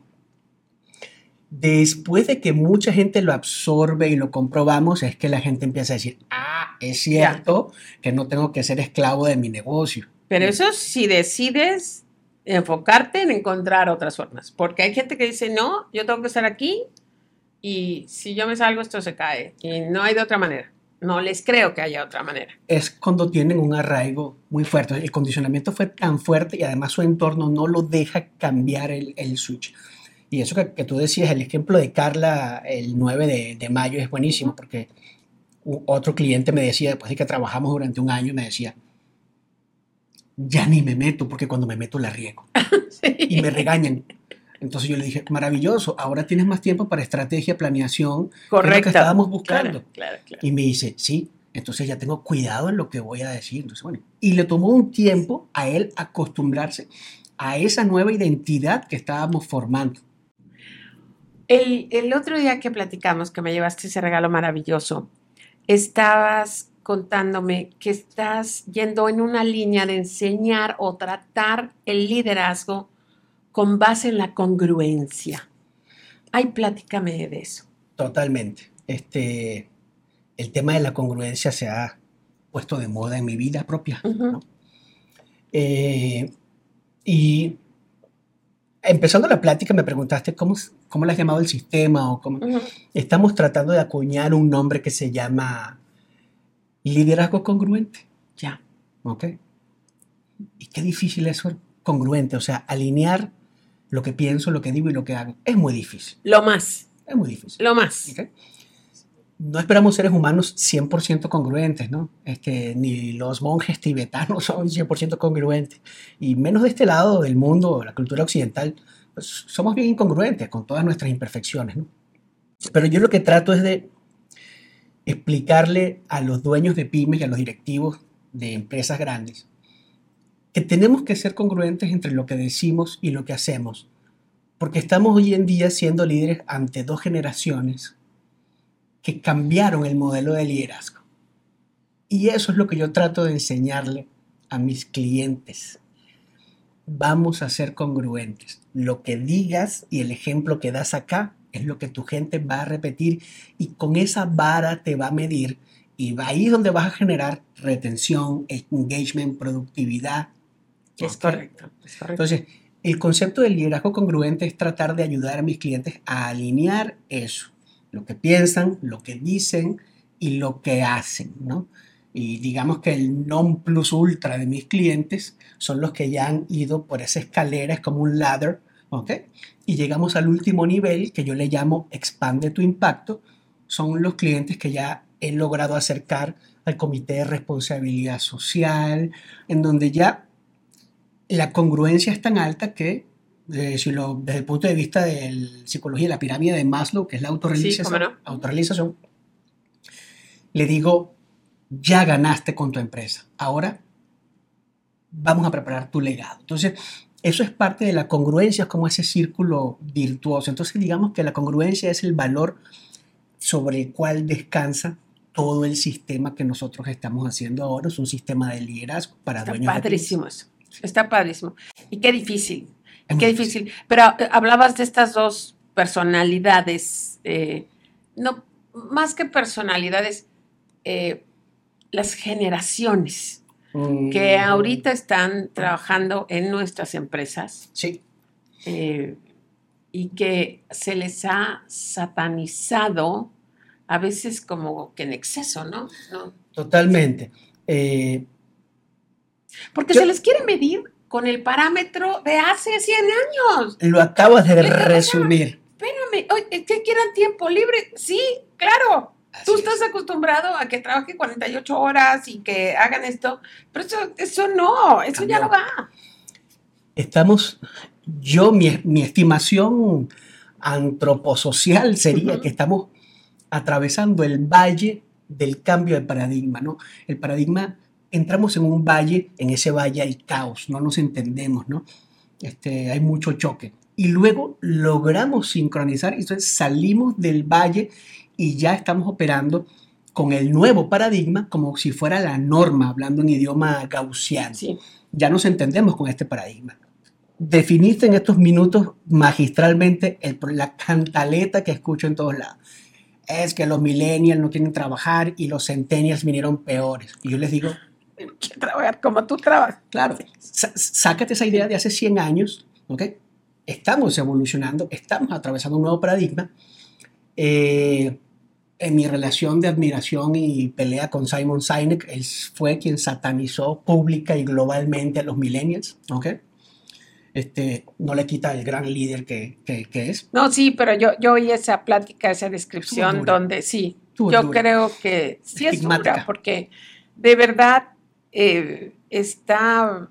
después de que mucha gente lo absorbe y lo comprobamos, es que la gente empieza a decir, ah, es cierto que no tengo que ser esclavo de mi negocio. Pero eso si decides enfocarte en encontrar otras formas. Porque hay gente que dice, no, yo tengo que estar aquí y si yo me salgo esto se cae. Y no hay de otra manera. No les creo que haya otra manera. Es cuando tienen un arraigo muy fuerte. El condicionamiento fue tan fuerte y además su entorno no lo deja cambiar el, el switch. Y eso que, que tú decías, el ejemplo de Carla el 9 de, de mayo es buenísimo porque otro cliente me decía, después de que trabajamos durante un año, me decía, ya ni me meto porque cuando me meto la riego [laughs] y me regañan. Entonces yo le dije, maravilloso, ahora tienes más tiempo para estrategia, planeación, que es lo Correcto. que estábamos buscando. Claro, claro, claro. Y me dice, sí, entonces ya tengo cuidado en lo que voy a decir. Entonces, bueno, y le tomó un tiempo a él acostumbrarse a esa nueva identidad que estábamos formando. El, el otro día que platicamos, que me llevaste ese regalo maravilloso, estabas contándome que estás yendo en una línea de enseñar o tratar el liderazgo con base en la congruencia. Ay, platícame de eso. Totalmente. Este, el tema de la congruencia se ha puesto de moda en mi vida propia. Eh, y empezando la plática me preguntaste cómo, cómo le has llamado el sistema o cómo... Ujú. Estamos tratando de acuñar un nombre que se llama liderazgo congruente. Ya. ¿Ok? Y qué difícil es ser congruente, o sea, alinear lo que pienso, lo que digo y lo que hago. Es muy difícil, Lo más, es muy difícil. lo más. ¿ok? No esperamos seres humanos 100% congruentes, ¿no? Este, ni los monjes tibetanos [laughs] son 100% congruentes. Y menos de este lado del mundo, la cultura occidental, somos bien incongruentes con todas nuestras imperfecciones, ¿no? Pero yo lo que trato es de explicarle a los dueños de pymes y a los directivos de empresas grandes que tenemos que ser congruentes entre lo que decimos y lo que hacemos, porque estamos hoy en día siendo líderes ante dos generaciones que cambiaron el modelo de liderazgo. Y eso es lo que yo trato de enseñarle a mis clientes. Vamos a ser congruentes. Lo que digas y el ejemplo que das acá es lo que tu gente va a repetir y con esa vara te va a medir y va ahí donde vas a generar retención, engagement, productividad. Es correcto, es correcto. Entonces, el concepto de liderazgo congruente es tratar de ayudar a mis clientes a alinear eso, lo que piensan, lo que dicen y lo que hacen, ¿no? Y digamos que el non plus ultra de mis clientes son los que ya han ido por esa escalera, es como un ladder, ¿ok? Y llegamos al último nivel que yo le llamo expande tu impacto, son los clientes que ya he logrado acercar al comité de responsabilidad social, en donde ya la congruencia es tan alta que, eh, si lo- desde el punto de vista de la psicología, la pirámide de Maslow, que es la autorrealización, no. autorrealización, le digo, ya ganaste con tu empresa, ahora vamos a preparar tu legado. Entonces, eso es parte de la congruencia, es como ese círculo virtuoso. Entonces, digamos que la congruencia es el valor sobre el cual descansa todo el sistema que nosotros estamos haciendo ahora. Es un sistema de liderazgo para Está dueños de padrísimo eso. Está padrísimo. Y qué difícil. Qué difícil. Pero eh, hablabas de estas dos personalidades, eh, no, más que personalidades, eh, las generaciones que Mm, ahorita están trabajando en nuestras empresas Sí, eh, y que se les ha satanizado a veces como que en exceso, ¿no? ¿No? Totalmente. Eh, Porque Yo- se les quiere medir con el parámetro de hace 100 años. lo acabas de ¿Qué resumir. Espérame, oye, ¿es que quieran tiempo libre? Sí, claro. Así Tú es. estás acostumbrado a que trabaje 48 horas y que hagan esto, pero eso, eso no, eso ya Cambió. no va. Estamos, yo, mi, mi estimación antroposocial sería Ujú. que estamos atravesando el valle del cambio de paradigma, ¿no? El paradigma, entramos en un valle, en ese valle hay caos, no nos entendemos, ¿no? Este, hay mucho choque. Y luego logramos sincronizar, y entonces salimos del valle y ya estamos operando con el nuevo paradigma como si fuera la norma, hablando en idioma gaussiano Sí, ya nos entendemos con este paradigma. Definiste en estos minutos magistralmente el- la cantaleta que escucho en todos lados. Es que los millennials no quieren trabajar y los centennials vinieron peores. Y yo les digo, quiero trabajar como tú trabajas. claro, sácate esa idea de hace 100 años, ¿ok? Estamos evolucionando, estamos atravesando un nuevo paradigma. Eh, en mi relación de admiración y pelea con Simon Sinek, él fue quien satanizó pública y globalmente a los millennials, ¿ok? Este, no le quita el gran líder que, que- que es. No, sí, pero yo, yo oí esa plática, esa descripción donde sí, yo dura. creo que sí es dura, porque de verdad eh, está,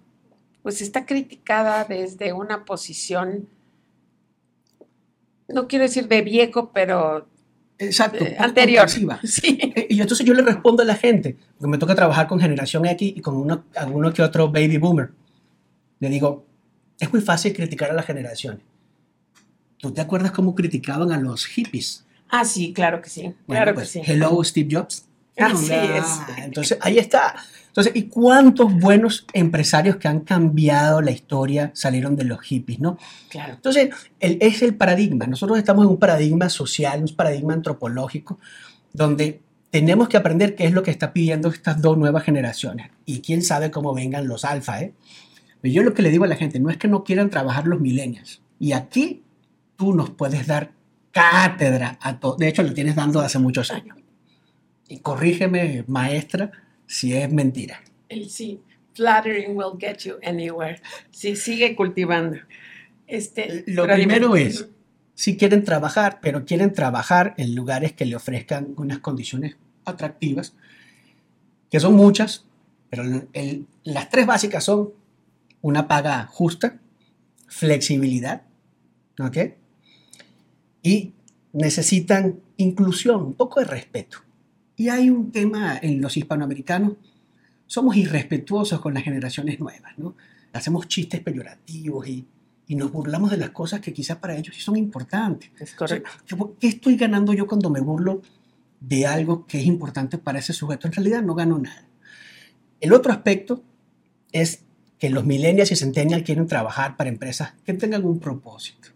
pues está criticada desde una posición, no quiero decir de viejo, pero Exacto. eh, anterior. [laughs] Sí. Eh, Y entonces yo le respondo a la gente, porque me toca trabajar con generación X y con uno, alguno que otro baby boomer. Le digo, es muy fácil criticar a las generaciones. ¿Tú te acuerdas cómo criticaban a los hippies? Ah, sí, claro que sí, Bueno, claro pues, que sí. Hello, Steve Jobs. [laughs] Así es. Entonces, ahí está. Entonces, ¿y cuántos buenos empresarios que han cambiado la historia salieron de los hippies, no? Claro. Entonces, el- es el paradigma. Nosotros estamos en un paradigma social, un paradigma antropológico, donde tenemos que aprender qué es lo que está pidiendo estas dos nuevas generaciones. Y quién sabe cómo vengan los alfa, ¿eh? Pero yo lo que le digo a la gente, no es que no quieran trabajar los millennials. Y aquí tú nos puedes dar cátedra a todo. De hecho, lo tienes dando hace muchos años. Y corrígeme, maestra, si es mentira. El sí, flattering will get you anywhere. Sí, sigue cultivando. Este, Lo primero es, si quieren trabajar, pero quieren trabajar en lugares que le ofrezcan unas condiciones atractivas, que son muchas, pero el- las tres básicas son una paga justa, flexibilidad, ¿ok? Y necesitan inclusión, un poco de respeto. Y hay un tema en los hispanoamericanos, somos irrespetuosos con las generaciones nuevas, ¿no? Hacemos chistes peyorativos y, y nos burlamos de las cosas que quizás para ellos sí son importantes. Es O sea, correcto. ¿qué- ¿Qué estoy ganando yo cuando me burlo de algo que es importante para ese sujeto? En realidad no gano nada. El otro aspecto es que los millennials y centennials quieren trabajar para empresas que tengan un propósito.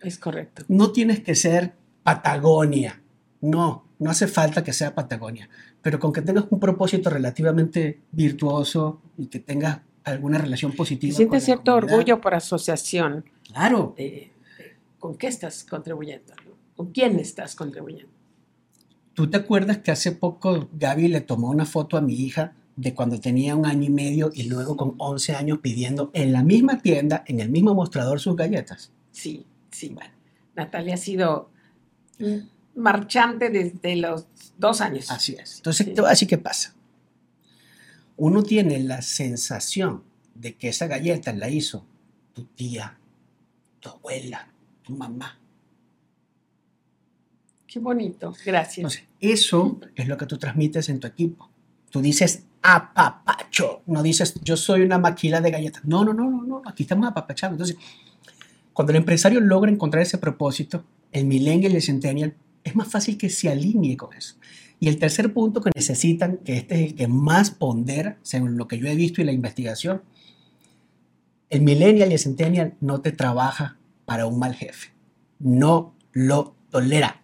Es correcto. No tienes que ser Patagonia. No, no hace falta que sea Patagonia. Pero con que tengas un propósito relativamente virtuoso y que tengas alguna relación positiva. sientes cierto orgullo por asociación Claro. de, de con qué estás contribuyendo, con quién estás contribuyendo. ¿Tú te acuerdas que hace poco Gaby le tomó una foto a mi hija de cuando tenía un año y medio y luego con 11 años pidiendo en la misma tienda, en el mismo mostrador, sus galletas? Sí, sí. Bueno, Natalia ha sido marchante desde los dos años. Así es. Entonces, Sí. te voy a decir qué pasa. Uno tiene la sensación de que esa galleta la hizo tu tía, tu abuela, tu mamá. Qué bonito. Gracias. Entonces, eso es lo que tú transmites en tu equipo. Tú dices apapacho, no dices yo soy una maquila de galletas. No, no, no, no, no, aquí estamos apapachando. Entonces, cuando el empresario logra encontrar ese propósito, el millennial y el centennial, es más fácil que se alinee con eso. Y el tercer punto que necesitan, que este es el que más pondera, según lo que yo he visto y la investigación, el millennial y el centennial no te trabaja para un mal jefe. No lo tolera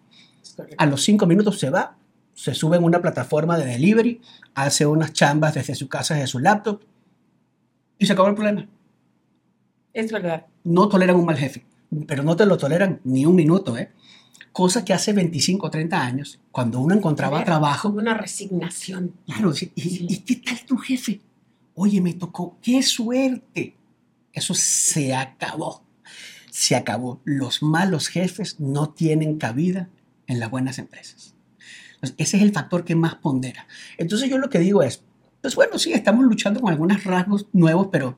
a los cinco minutos se va, se sube en una plataforma de delivery, hace unas chambas desde su casa, desde su laptop y se acabó el problema. Es verdad. No toleran un mal jefe. pero no te lo toleran ni un minuto, ¿eh? Cosa que hace 25 o 30 años, cuando uno encontraba Ver, trabajo, Una resignación. claro, ¿y, Sí. ¿y qué tal tu jefe? Oye, me tocó, qué suerte. Eso se acabó. Se acabó. Los malos jefes no tienen cabida en las buenas empresas. Entonces, ese es el factor que más pondera. Entonces yo lo que digo es, pues bueno, sí, estamos luchando con algunos rasgos nuevos, pero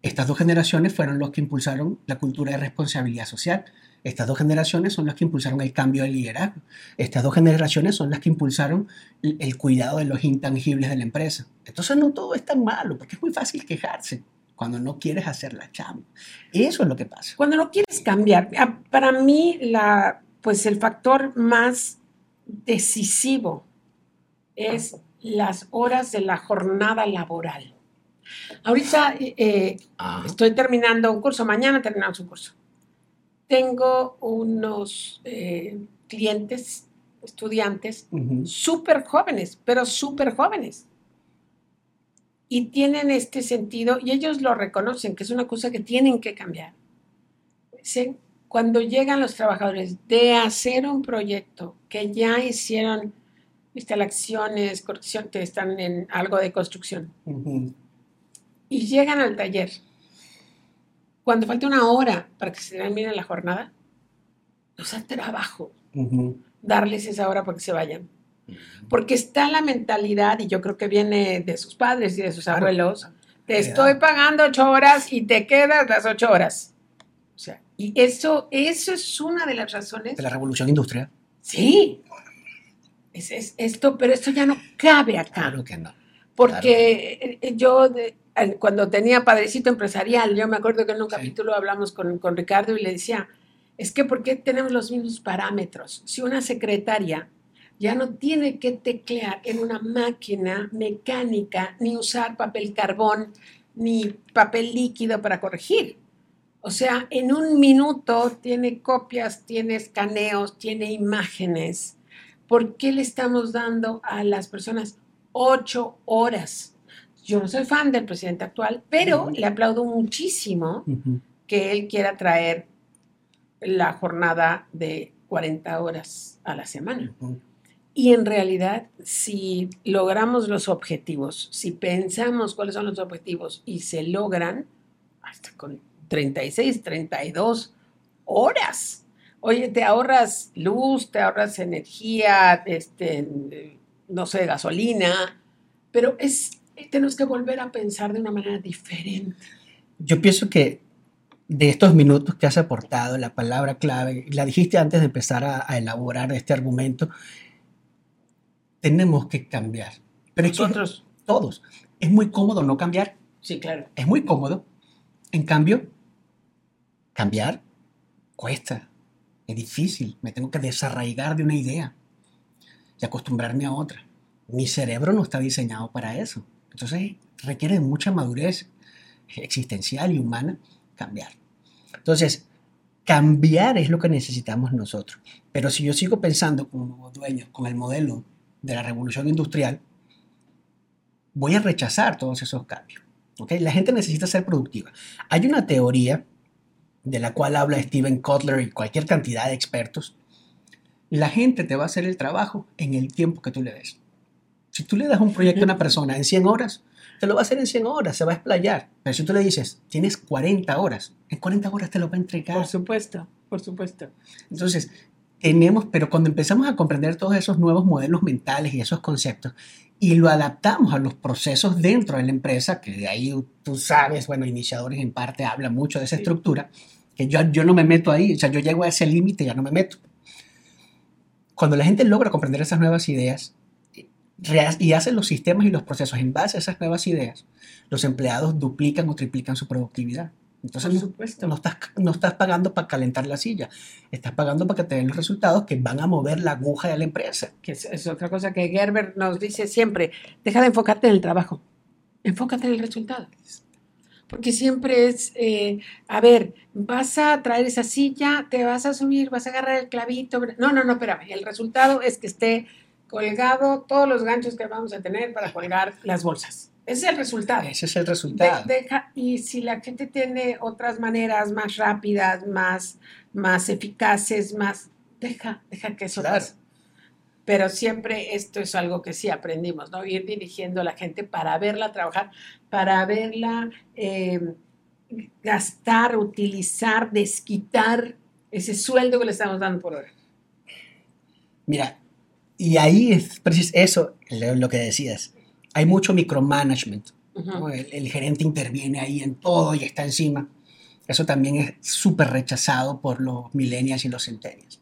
estas dos generaciones fueron los que impulsaron la cultura de responsabilidad social. Estas dos generaciones son las que impulsaron el cambio de liderazgo. Estas dos generaciones son las que impulsaron el, cuidado de los intangibles de la empresa. Entonces no todo es tan malo, porque es muy fácil quejarse cuando no quieres hacer la chamba. Eso es lo que pasa. Cuando no quieres cambiar, para mí la, pues el factor más decisivo es las horas de la jornada laboral. Ahorita eh, eh, estoy terminando un curso, mañana terminamos un curso. Tengo unos eh, clientes, estudiantes, Ujú. súper jóvenes, pero súper jóvenes. Y tienen este sentido, y ellos lo reconocen, que es una cosa que tienen que cambiar. Dicen, cuando llegan los trabajadores de hacer un proyecto que ya hicieron instalaciones, corrección, que están en algo de construcción, Ujú. y llegan al taller, cuando falta una hora para que se termine la jornada, nos da trabajo Ujú. darles esa hora para que se vayan. Porque está la mentalidad, y yo creo que viene de sus padres y de sus Claro. abuelos, te estoy pagando ocho horas y te quedas las ocho horas. O sea, y eso, eso es una de las razones. De la revolución industrial. Sí. Es, es esto, pero esto ya no cabe acá. Claro que no. Porque eh, yo, de- al- cuando tenía padrecito empresarial, yo me acuerdo que en un Sí. capítulo hablamos con, con Ricardo y le decía, es que ¿por qué tenemos los mismos parámetros? Si una secretaria ya no tiene que teclear en una máquina mecánica, ni usar papel carbón, ni papel líquido para corregir. O sea, en un minuto tiene copias, tiene escaneos, tiene imágenes. ¿Por qué le estamos dando a las personas ocho horas? Yo no soy fan del presidente actual, pero le aplaudo muchísimo que él quiera traer la jornada de 40 horas a la semana. Ujú. Y en realidad, si logramos los objetivos, si pensamos cuáles son los objetivos y se logran, hasta con 36, 32 horas. Oye, te ahorras luz, te ahorras energía, este, no sé, gasolina, pero es, tenemos que volver a pensar de una manera diferente. Yo pienso que de estos minutos que has aportado, la palabra clave, la dijiste antes de empezar a, a elaborar este argumento, tenemos que cambiar. Pero es que Nosotros, todos, es muy cómodo no cambiar, sí, claro. es muy cómodo. En cambio, cambiar cuesta, es difícil, me tengo que desarraigar de una idea y acostumbrarme a otra. Mi cerebro no está diseñado para eso. Entonces requiere mucha madurez existencial y humana cambiar. Entonces, cambiar es lo que necesitamos nosotros. Pero si yo sigo pensando como dueño con el modelo de la revolución industrial, voy a rechazar todos esos cambios. ¿ok? La gente necesita ser productiva. Hay una teoría de la cual habla Steven Kotler y cualquier cantidad de expertos. La gente te va a hacer el trabajo en el tiempo que tú le des. Si tú le das un proyecto a una persona en 100 horas, te lo va a hacer en 100 horas, se va a explayar. Pero si tú le dices, tienes 40 horas, en 40 horas te lo va a entregar. Por supuesto, por supuesto. Entonces, tenemos, pero cuando empezamos a comprender todos esos nuevos modelos mentales y esos conceptos y lo adaptamos a los procesos dentro de la empresa, que de ahí tú sabes, bueno, iniciadores en parte hablan mucho de esa Sí. estructura, que yo, yo no me meto ahí, o sea, yo llego a ese límite, ya no me meto. Cuando la gente logra comprender esas nuevas ideas y hace los sistemas y los procesos en base a esas nuevas ideas, los empleados duplican o triplican su productividad. Entonces, Por no- supuesto. no estás, no estás pagando para calentar la silla, estás pagando para que te den los resultados que van a mover la aguja de la empresa. que es, es otra cosa que Gerber nos dice siempre, deja de enfocarte en el trabajo, enfócate en el resultado. Porque siempre es, eh, a ver, vas a traer esa silla, te vas a subir, vas a agarrar el clavito. No, no, no, espérame, el resultado es que esté colgado todos los ganchos que vamos a tener para colgar las bolsas. Ese es el resultado. Ese es el resultado. De- deja- y si la gente tiene otras maneras más rápidas, más, más eficaces, más, deja, deja que eso Claro. pase. Pero siempre esto es algo que sí aprendimos, ¿no? Ir dirigiendo a la gente para verla trabajar, para verla eh, gastar, utilizar, desquitar ese sueldo que le estamos dando por hora. Mira, y ahí es eso, lo que decías. Hay mucho micromanagement. ¿no? El, el gerente interviene ahí en todo y está encima. Eso también es súper rechazado por los millennials y los centennials.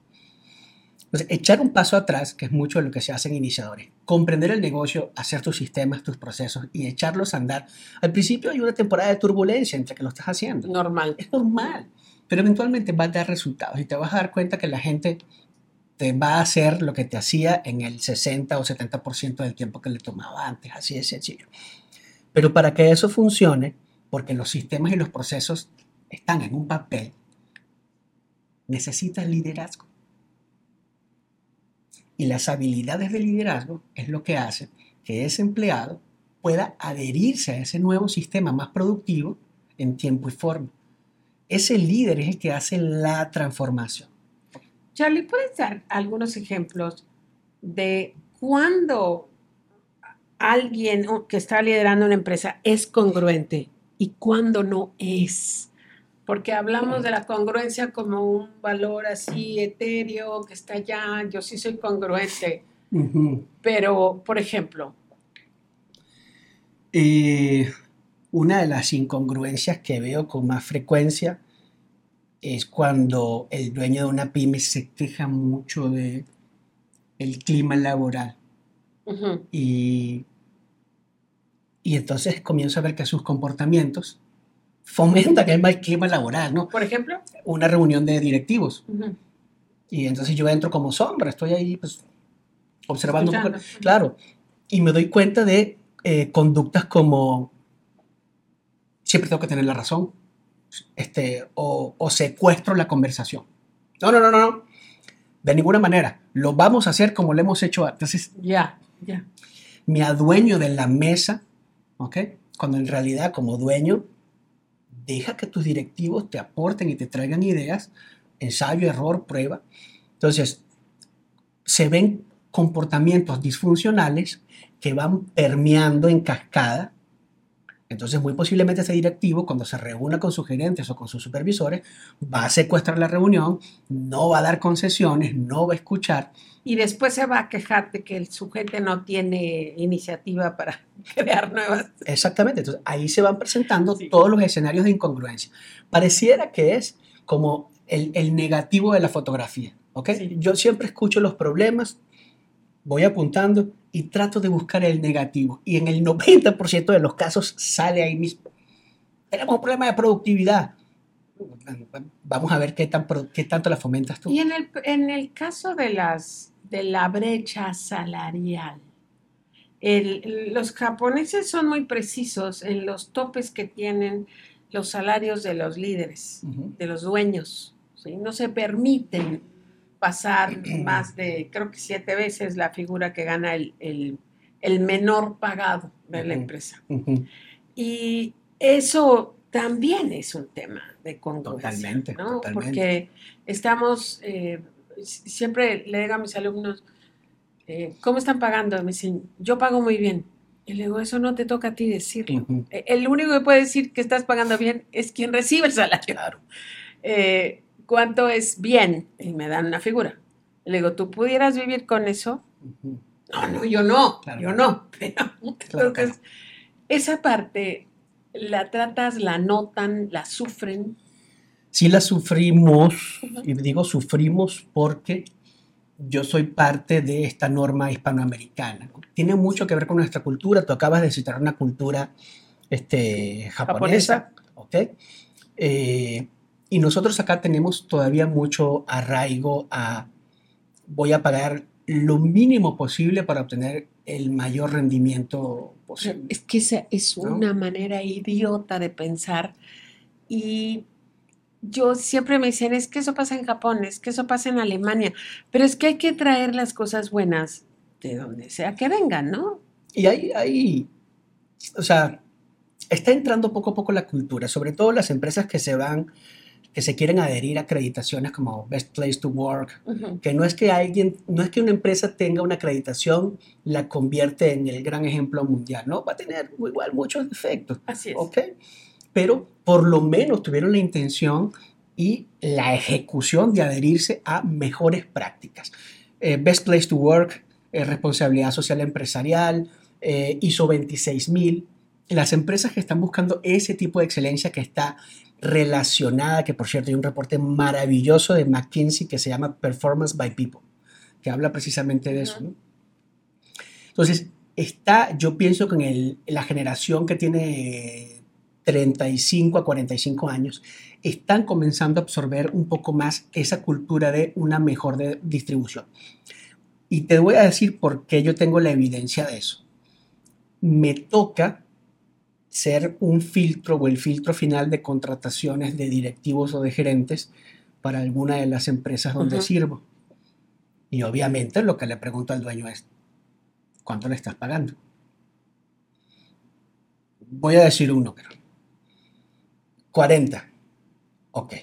Entonces, echar un paso atrás, que es mucho de lo que se hace en iniciadores, comprender el negocio, hacer tus sistemas, tus procesos y echarlos a andar. Al principio hay una temporada de turbulencia entre que lo estás haciendo. Normal. Es normal, pero eventualmente va a dar resultados y te vas a dar cuenta que la gente te va a hacer lo que te hacía en el 60 o 70% del tiempo que le tomaba antes, así de sencillo. Pero para que eso funcione, porque los sistemas y los procesos están en un papel, necesitas liderazgo. Y las habilidades de liderazgo es lo que hace que ese empleado pueda adherirse a ese nuevo sistema más productivo en tiempo y forma. Ese líder es el que hace la transformación. Charlie, ¿puedes dar algunos ejemplos de cuándo alguien que está liderando una empresa es congruente y cuándo no es? Porque hablamos de la congruencia como un valor así etéreo que está allá, yo sí soy congruente, pero, por ejemplo, Eh, una de las incongruencias que veo con más frecuencia es cuando el dueño de una pyme se queja mucho de el clima laboral. Y, y entonces comienzo a ver que sus comportamientos fomentan el mal clima laboral, ¿no? por ejemplo, Una reunión de directivos. Y entonces yo entro como sombra, estoy ahí pues observando un poco, Escuchando. claro, y me doy cuenta de eh, conductas como siempre tengo que tener la razón, este, o, o secuestro la conversación. No, no, no, no, no, de ninguna manera, lo vamos a hacer como lo hemos hecho antes. Entonces, ya, ya. me adueño de la mesa, ¿ok? Cuando en realidad como dueño, deja que tus directivos te aporten y te traigan ideas, ensayo, error, prueba. Entonces, se ven comportamientos disfuncionales que van permeando en cascada. Entonces, muy posiblemente este directivo, cuando se reúna con sus gerentes o con sus supervisores, va a secuestrar la reunión, no va a dar concesiones, no va a escuchar, Y después se va a quejar de que el sujeto no tiene iniciativa para [laughs] crear nuevas. Exactamente, entonces ahí se van presentando Sí. todos los escenarios de incongruencia. Pareciera que es como el, el negativo de la fotografía, ¿ok? Sí. Yo siempre escucho los problemas, voy apuntando y trato de buscar el negativo. Y en el 90% de los casos sale ahí mismo. Tenemos un problema de productividad. Vamos a ver qué, tan, qué tanto la fomentas tú. Y en el, en el caso de, las, de la brecha salarial, el- los japoneses son muy precisos en los topes que tienen los salarios de los líderes, Ujú. de los dueños. ¿sí? No se permiten pasar [clears throat] más de, creo que siete veces la figura que gana el, el- el menor pagado de la empresa. Y eso también es un tema de congruencia. Totalmente, ¿no? totalmente. Porque estamos, eh, si- siempre le digo a mis alumnos, eh, ¿cómo están pagando? Me dicen, yo pago muy bien. Y le digo, eso no te toca a ti decirlo. Eh, El único que puede decir que estás pagando bien es quien recibe el salario. Claro. Eh, ¿Cuánto es bien? Y me dan una figura. Le digo, ¿tú pudieras vivir con eso? Ujú. No, no, yo no, Claro. yo no. [laughs] Pero Claro entonces, esa parte la tratas, la notan, la sufren. sí la sufrimos, Ujú. y digo sufrimos porque yo soy parte de esta norma hispanoamericana. ¿no? Tiene mucho que ver con nuestra cultura. Tú acabas de citar una cultura este, japonesa, ¿ok? Eh, y nosotros acá tenemos todavía mucho arraigo a voy a pagar lo mínimo posible para obtener el mayor rendimiento posible. Es que esa es ¿No? una manera idiota de pensar. Y yo siempre me dicen, es que eso pasa en Japón, es que eso pasa en Alemania, pero es que hay que traer las cosas buenas de donde sea que vengan, ¿no? Y hay, hay, o sea, está entrando poco a poco la cultura, sobre todo las empresas que se van, que se quieren adherir a acreditaciones como Best Place to Work, Ujú. que no es que alguien, no es que una empresa tenga una acreditación, la convierte en el gran ejemplo mundial, no, va a tener igual muchos defectos, Así es. ¿ok? Pero por lo menos tuvieron la intención y la ejecución de adherirse a mejores prácticas. Eh, Best Place to Work, eh, responsabilidad social empresarial, eh, ISO 26000. Las empresas que están buscando ese tipo de excelencia que está relacionada, que por cierto hay un reporte maravilloso de McKinsey que se llama Performance by People, que habla precisamente de eso. ¿no? Entonces, está, yo pienso que en el- la generación que tiene 35 a 45 años, están comenzando a absorber un poco más esa cultura de una mejor de- distribución. Y te voy a decir por qué yo tengo la evidencia de eso. Me toca ser un filtro o el filtro final de contrataciones de directivos o de gerentes para alguna de las empresas donde sirvo. Y obviamente lo que le pregunto al dueño es, ¿cuánto le estás pagando? Voy a decir un número. 40. Ok.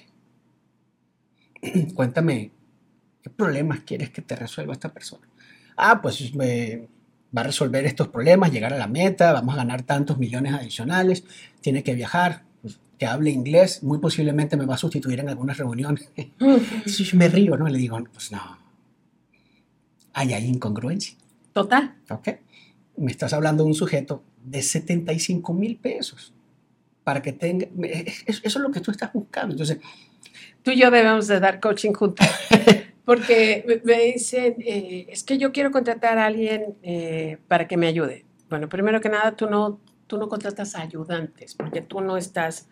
[clears throat] Cuéntame, ¿qué problemas quieres que te resuelva esta persona? Ah, pues me va a resolver estos problemas, llegar a la meta, vamos a ganar tantos millones adicionales, tiene que viajar, que hable inglés, muy posiblemente me va a sustituir en algunas reuniones. [laughs] Entonces yo me río, ¿no? Le digo, pues no. Ahí hay incongruencia, Total. ¿ok? Me estás hablando de un sujeto de 75 mil pesos para que tenga... Eso es lo que tú estás buscando. Entonces, Tú y yo debemos de dar coaching juntos. [laughs] Porque me- dicen, eh, es que yo quiero contratar a alguien eh, para que me ayude. Bueno, primero que nada, tú no, tú no contratas ayudantes, porque tú no estás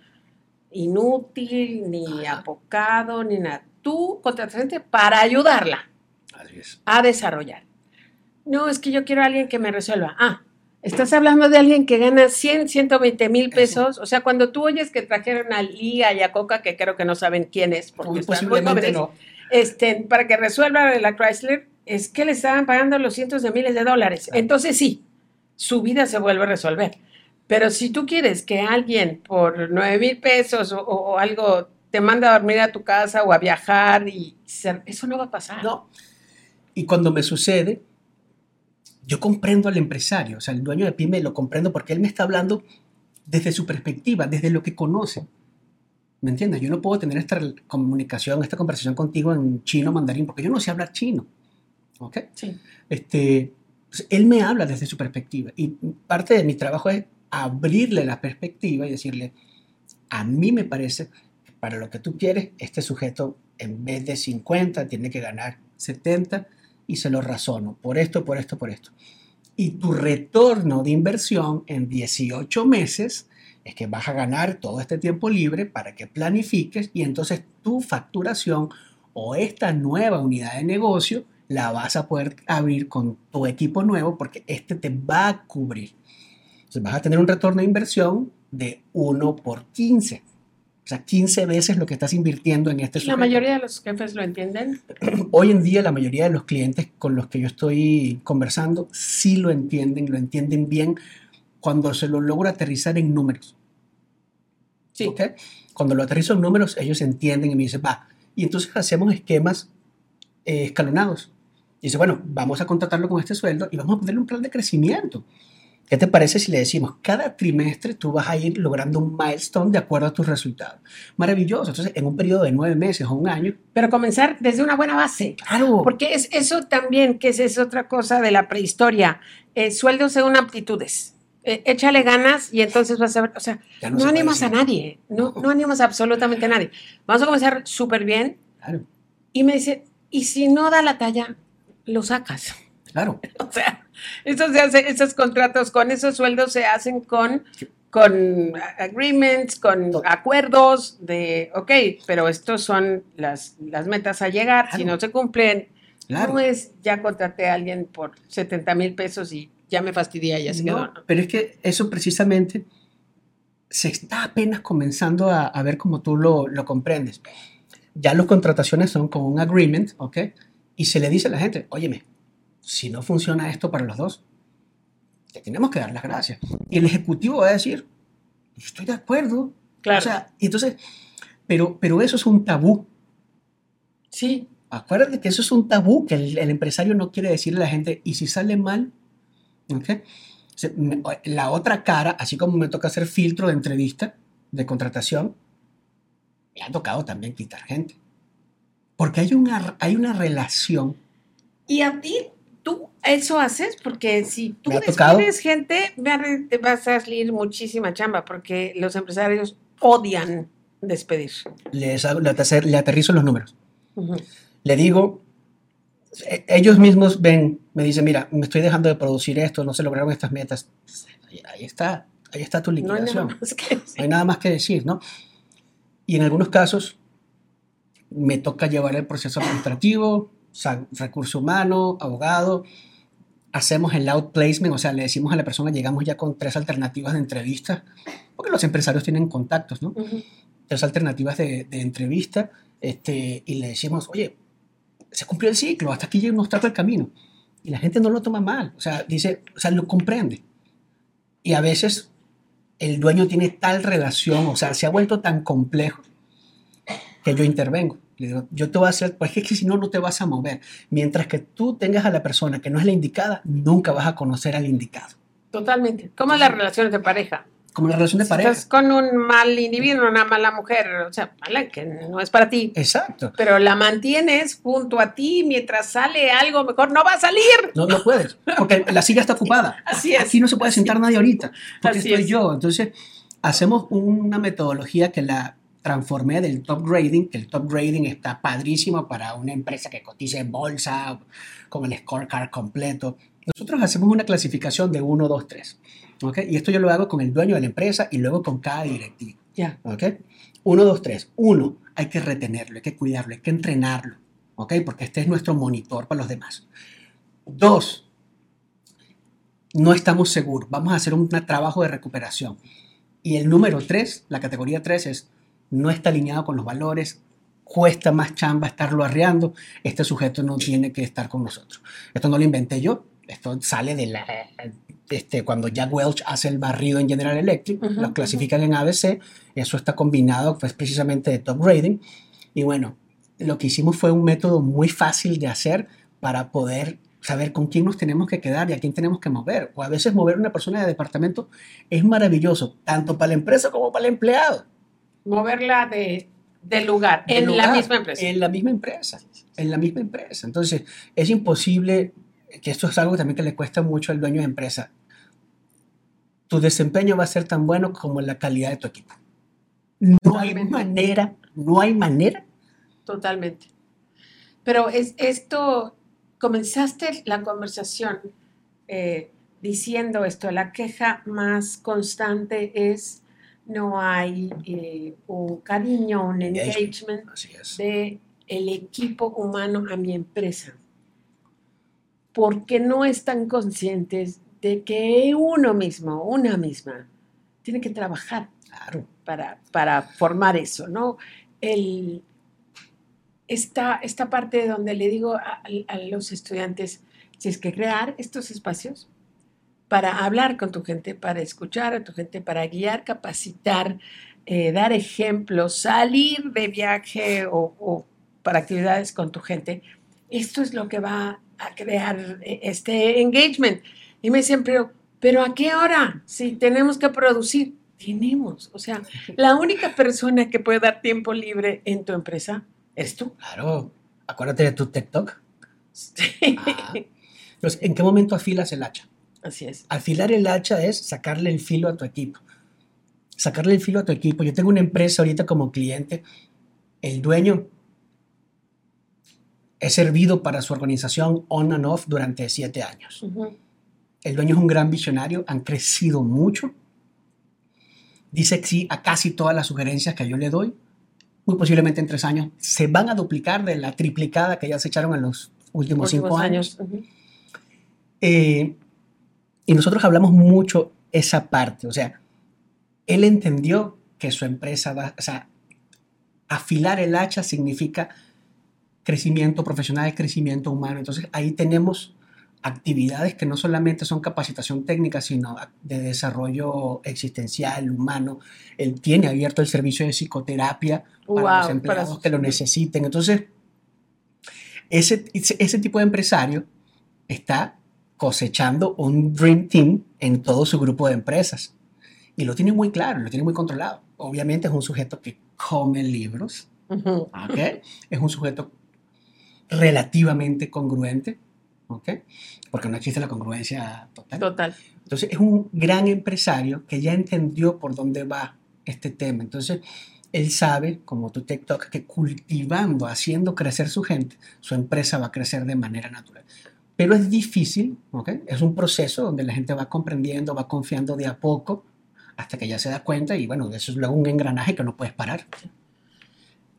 inútil, ni apocado, ni nada. Tú contratas gente para ayudarla así es. a desarrollar. No, es que yo quiero a alguien que me resuelva. Ah, estás hablando de alguien que gana 100, 120 mil Eso. pesos. O sea, cuando tú oyes que trajeron a Lía y a Coca, que creo que no saben quién es, porque Muy están muy jóvenes, no. Este, para que resuelva la Chrysler, es que le estaban pagando los cientos de miles de dólares. Entonces sí, su vida se vuelve a resolver. Pero si tú quieres que alguien por 9 mil pesos o, algo te manda a dormir a tu casa o a viajar, y eso no va a pasar. No. Y cuando me sucede, yo comprendo al empresario, o sea, el dueño de pyme lo comprendo porque él me está hablando desde su perspectiva, desde lo que conoce. ¿Me entiendes? Yo no puedo tener esta comunicación, esta conversación contigo en chino mandarín porque yo no sé hablar chino. ¿Ok? Sí. Este, pues, él me habla desde su perspectiva y parte de mi trabajo es abrirle la perspectiva y decirle, a mí me parece que para lo que tú quieres, este sujeto en vez de 50 tiene que ganar 70 y se lo razono por esto, por esto, por esto. Y tu retorno de inversión en 18 meses es que vas a ganar todo este tiempo libre para que planifiques y entonces tu facturación o esta nueva unidad de negocio la vas a poder abrir con tu equipo nuevo porque este te va a cubrir. Entonces vas a tener un retorno de inversión de 1 por 15. O sea, 15 veces lo que estás invirtiendo en este La sujeto. mayoría de los jefes lo entienden. [clears throat] Hoy en día la mayoría de los clientes con los que yo estoy conversando sí lo entienden, lo entienden bien cuando se lo logra aterrizar en números. Sí. ¿ok? Cuando lo aterrizo en números, ellos entienden y me dicen, va. Y entonces hacemos esquemas eh, escalonados. Y dice, bueno, vamos a contratarlo con este sueldo y vamos a ponerle un plan de crecimiento. ¿Qué te parece si le decimos, cada trimestre tú vas a ir logrando un milestone de acuerdo a tus resultados? Maravilloso. Entonces, en un periodo de nueve meses o un año, Pero comenzar desde una buena base. claro. Porque es eso también, que esa es otra cosa de la prehistoria. Eh, sueldos según aptitudes. Eh, échale ganas y entonces vas a ver, o sea, ya no, se puede animas a nadie, no, No. no animas absolutamente a nadie. Vamos a comenzar súper bien Claro, y me dice, y si no da la talla, lo sacas. claro. [laughs] O sea, eso se hace, esos contratos con esos sueldos se hacen con, con agreements, con Todo. acuerdos de, ok, pero estos son las, las metas a llegar, si no se cumplen, Claro. no es ya contraté a alguien por 70 mil pesos y ya me fastidia y ya se No, quedó. ¿no? Pero es que eso precisamente se está apenas comenzando a, a ver como tú lo, lo comprendes. Ya las contrataciones son con un agreement, ¿ok? Y se le dice a la gente, óyeme, si no funciona esto para los dos, te tenemos que dar las gracias. Y el ejecutivo va a decir, estoy de acuerdo. Claro. O sea, y entonces, pero, pero eso es un tabú. sí, Acuérdate que eso es un tabú, que el, el empresario no quiere decirle a la gente, y si sale mal, ¿ok? Se- me- la otra cara, así como me toca hacer filtro de entrevista, de contratación, me ha tocado también quitar gente. Porque hay una, hay una relación, Y a ti, tú eso haces porque si tú despides gente, te vas a salir muchísima chamba porque los empresarios odian despedir. les le, aterrizo- los números. Ujú. Le digo, e- ellos mismos ven, me dicen, mira, me estoy dejando de producir esto, no se lograron estas metas. Ahí, está, ahí está tu No hay liquidación. nada más que No hay nada más que decir, ¿no? Y en algunos casos me toca llevar el proceso administrativo, recurso humano, abogado. Hacemos el outplacement, o sea, le decimos a la persona, llegamos ya con tres alternativas de entrevista, porque los empresarios tienen contactos, ¿no? Ujú. Tres alternativas de, de entrevista, este, y le decimos, oye, se cumplió el ciclo, hasta aquí nos trajo el camino. Y la gente no lo toma mal, o sea, dice, o sea, lo comprende. Y a veces el dueño tiene tal relación, o sea, se ha vuelto tan complejo que yo intervengo. Le digo, yo te voy a hacer, pues es que si no, no te vas a mover. Mientras que tú tengas a la persona que no es la indicada, nunca vas a conocer al indicado. Totalmente. ¿Cómo es la relación de pareja? Como la relación de Si pareja. estás con un mal individuo, una mala mujer, o sea, mala que no es para ti, Exacto. pero la mantienes junto a ti mientras sale algo mejor, no va a salir. No, no puedes, porque la silla está ocupada. [laughs] Así es. Aquí no se puede sentar nadie ahorita, porque Así estoy es. yo. Entonces, hacemos una metodología que la transformé del top grading, que el top grading está padrísimo para una empresa que cotiza en bolsa, con el scorecard completo. Nosotros hacemos una clasificación de 1, 2, 3. Y esto yo lo hago con el dueño de la empresa y luego con cada directivo. Ya. ¿ok? 1, 2, 3. 1, hay que retenerlo, hay que cuidarlo, hay que entrenarlo, ¿ok? Porque este es nuestro monitor para los demás. 2, no estamos seguros, vamos a hacer un trabajo de recuperación. Y el número 3, la categoría 3 es, no está alineado con los valores, cuesta más chamba estarlo arreando, este sujeto no tiene que estar con nosotros. Esto no lo inventé yo, esto sale de la... Este, cuando Jack Welch hace el barrido en General Electric, Ujú, los clasifican en ABC, eso está combinado pues precisamente de top grading. Y bueno, lo que hicimos fue un método muy fácil de hacer para poder saber con quién nos tenemos que quedar y a quién tenemos que mover. O a veces mover una persona de departamento es maravilloso, tanto para la empresa como para el empleado. Moverla de, de lugar, De en la lugar, misma empresa. En la misma empresa. En la misma empresa. Entonces, es imposible, que esto es algo también que le cuesta mucho al dueño de empresa. Tu desempeño va a ser tan bueno como la calidad de tu equipo. No hay manera, no hay manera. Totalmente. Pero es esto, comenzaste la conversación eh, diciendo esto, la queja más constante es no hay eh, un cariño, un Engagement. es. de el equipo humano a mi empresa. Porque no están conscientes de que uno mismo, una misma, tiene que trabajar Claro. para, para formar eso, ¿no? El, esta, esta parte donde le digo a, a los estudiantes, si es que crear estos espacios para hablar con tu gente, para escuchar a tu gente, para guiar, capacitar, eh, dar ejemplos, salir de viaje o, o para actividades con tu gente, esto es lo que va a crear eh, este engagement. Y me dicen, pero, pero ¿a qué hora? Si tenemos que producir, tenemos. O sea, la única persona que puede dar tiempo libre en tu empresa eres tú. Claro. Acuérdate de tu TikTok. Ah. Entonces, ¿en qué momento afilas el hacha? Así es. Afilar el hacha es sacarle el filo a tu equipo. Sacarle el filo a tu equipo. Yo tengo una empresa ahorita como cliente. El dueño he servido para su organización on and off durante siete años. El dueño es un gran visionario, han crecido mucho. Dice que sí a casi todas las sugerencias que yo le doy. Muy posiblemente en tres años se van a duplicar de la triplicada que ya se echaron en los últimos, cinco años. Eh, y nosotros hablamos mucho esa parte. O sea, él entendió que su empresa va, o sea, afilar el hacha significa crecimiento profesional, crecimiento humano. Entonces ahí tenemos actividades que no solamente son capacitación técnica, sino de desarrollo existencial, humano. Él tiene abierto el servicio de psicoterapia para los empleados que lo necesiten. Entonces, ese, ese tipo de empresario está cosechando un Dream Team en todo su grupo de empresas. Y lo tiene muy claro, lo tiene muy controlado. Obviamente es un sujeto que come libros, es un sujeto relativamente congruente, porque no existe la congruencia total. Total. Entonces es un gran empresario que ya entendió por dónde va este tema. Entonces él sabe, como tu TikTok, que cultivando, haciendo crecer su gente, su empresa va a crecer de manera natural. Pero es difícil, ¿ok? Es un proceso donde la gente va comprendiendo, va confiando de a poco hasta que ya se da cuenta y bueno, eso es luego un engranaje que no puedes parar.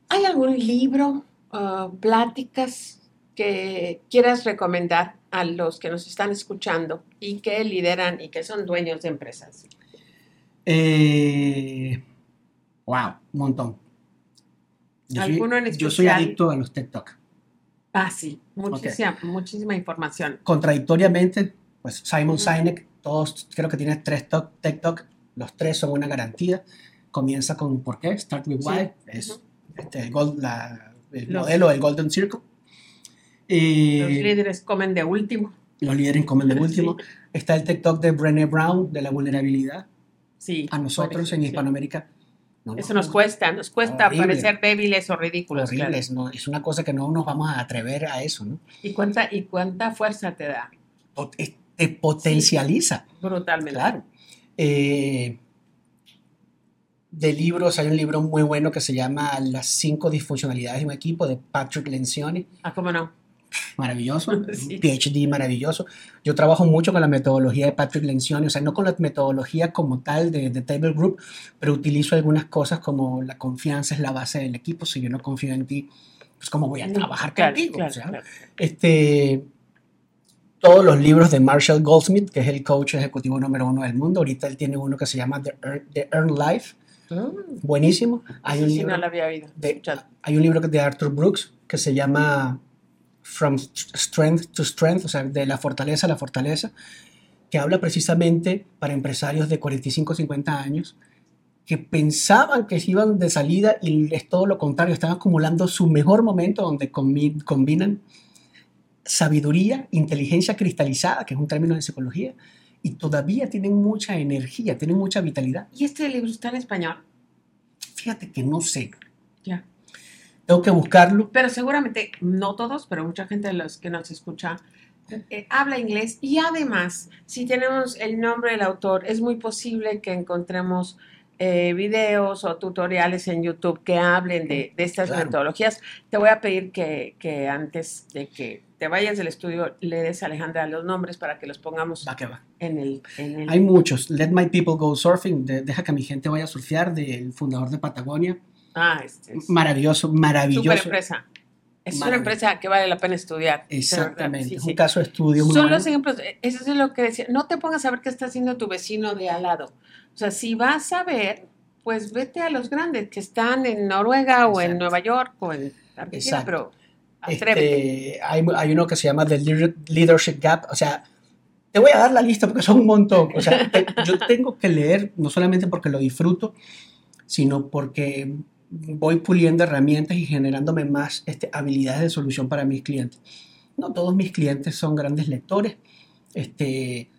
¿Hay algún libro, uh, pláticas que quieras recomendar a los que nos están escuchando y que lideran y que son dueños de empresas? Eh, wow, un montón. Yo ¿Alguno en especial? Yo soy adicto a los TikTok. Ah, sí, muchísima, muchísima información. Contradictoriamente, pues Simon Sinek, todos creo que tiene tres TikTok, los tres son una garantía. Comienza con ¿por qué? Start with why, es este, el, modelo del Golden Circle. los líderes comen de último. Los líderes comen de último. Está el TikTok de Brené Brown de la vulnerabilidad. Sí. A nosotros en Hispanoamérica eso nos cuesta, nos cuesta parecer débiles o ridículos. Horribles, no, es una cosa que no nos vamos a atrever a eso, ¿no? ¿Y cuánta, y cuánta fuerza te da? te potencializa. brutalmente. Claro. Eh, de libros, hay un libro muy bueno que se llama Las cinco disfuncionalidades de un equipo de Patrick Lencioni. Ah, ¿cómo no? maravilloso, [laughs] PhD maravilloso. Yo trabajo mucho con la metodología de Patrick Lencioni, o sea, no con la metodología como tal de, de, Table Group, pero utilizo algunas cosas como la confianza es la base del equipo, si yo no confío en ti, pues cómo voy a mm, trabajar contigo. Este, todos los libros de Marshall Goldsmith, que es el coach ejecutivo número uno del mundo, ahorita él tiene uno que se llama The Earn, Life, mm. buenísimo. Hay un, libro de, hay un libro de Arthur Brooks que se llama From Strength to Strength, o sea, de la fortaleza a la fortaleza, que habla precisamente para empresarios de 45 50 años que pensaban que se iban de salida y es todo lo contrario, están acumulando su mejor momento donde combinan sabiduría, inteligencia cristalizada, que es un término de psicología, y todavía tienen mucha energía, tienen mucha vitalidad. ¿Y este libro está en español? Fíjate que no sé. Ya. Tengo que buscarlo. Pero seguramente, no todos, pero mucha gente de los que nos escucha eh, habla inglés. Y además, si tenemos el nombre del autor, es muy posible que encontremos eh, videos o tutoriales en YouTube que hablen de, estas metodologías. Te voy a pedir que, que, antes de que te vayas del estudio, le des a Alejandra los nombres para que los pongamos va que va. En, el, en, el, Hay muchos. Let My People Go Surfing, deja que mi gente vaya a surfear, del fundador de Patagonia. Ah, este es maravilloso, maravilloso. Super empresa. Es una empresa que vale la pena estudiar. Exactamente, es un caso de estudio muy Son los ejemplos, eso es lo que decía, no te pongas a ver qué está haciendo tu vecino de al lado. O sea, si vas a ver, pues vete a los grandes que están en Noruega o en Nueva York o en Argentina, pero atrévete. Este, hay, hay, uno que se llama The Leadership Gap, o sea, te voy a dar la lista porque son un montón. O sea, yo tengo que leer, no solamente porque lo disfruto, sino porque voy puliendo herramientas y generándome más este, habilidades de solución para mis clientes. No todos mis clientes son grandes lectores. Este,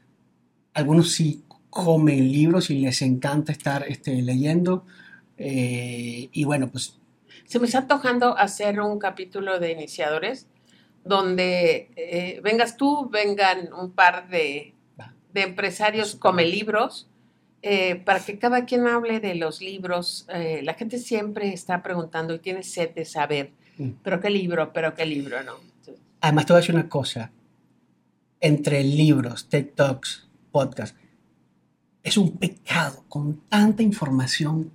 algunos sí comen libros y les encanta estar este, leyendo. Eh, y bueno, pues... Se me está antojando hacer un capítulo de iniciadores donde eh, vengas tú, vengan un par de, de empresarios come libros eh, para que cada quien hable de los libros. Eh, la gente siempre está preguntando y tiene sed de saber, mm. pero qué libro, pero qué libro, ¿no? Además, te voy a decir una cosa. Entre libros, TikToks, podcasts, es un pecado con tanta información.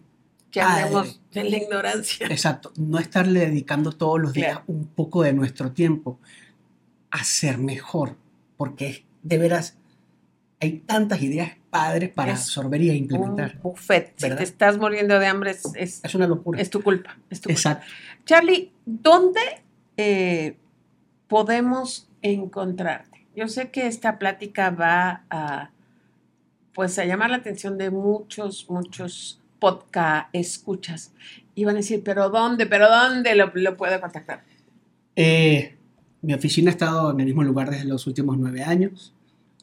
Que hablemos de la ignorancia. Exacto. No estarle dedicando todos los días un poco de nuestro tiempo a ser mejor, porque de veras hay tantas ideas padres para absorber y implementar. Un buffet. Si te estás muriendo de hambre, es, es, una locura. Es tu culpa. Exacto. Charlie, ¿dónde eh, podemos encontrarte? Yo sé que esta plática va a, pues, a llamar la atención de muchos, muchos podcast escuchas. Y van a decir, ¿pero dónde? ¿Pero dónde lo, lo puedo contactar? Eh, mi oficina ha estado en el mismo lugar desde los últimos nueve años,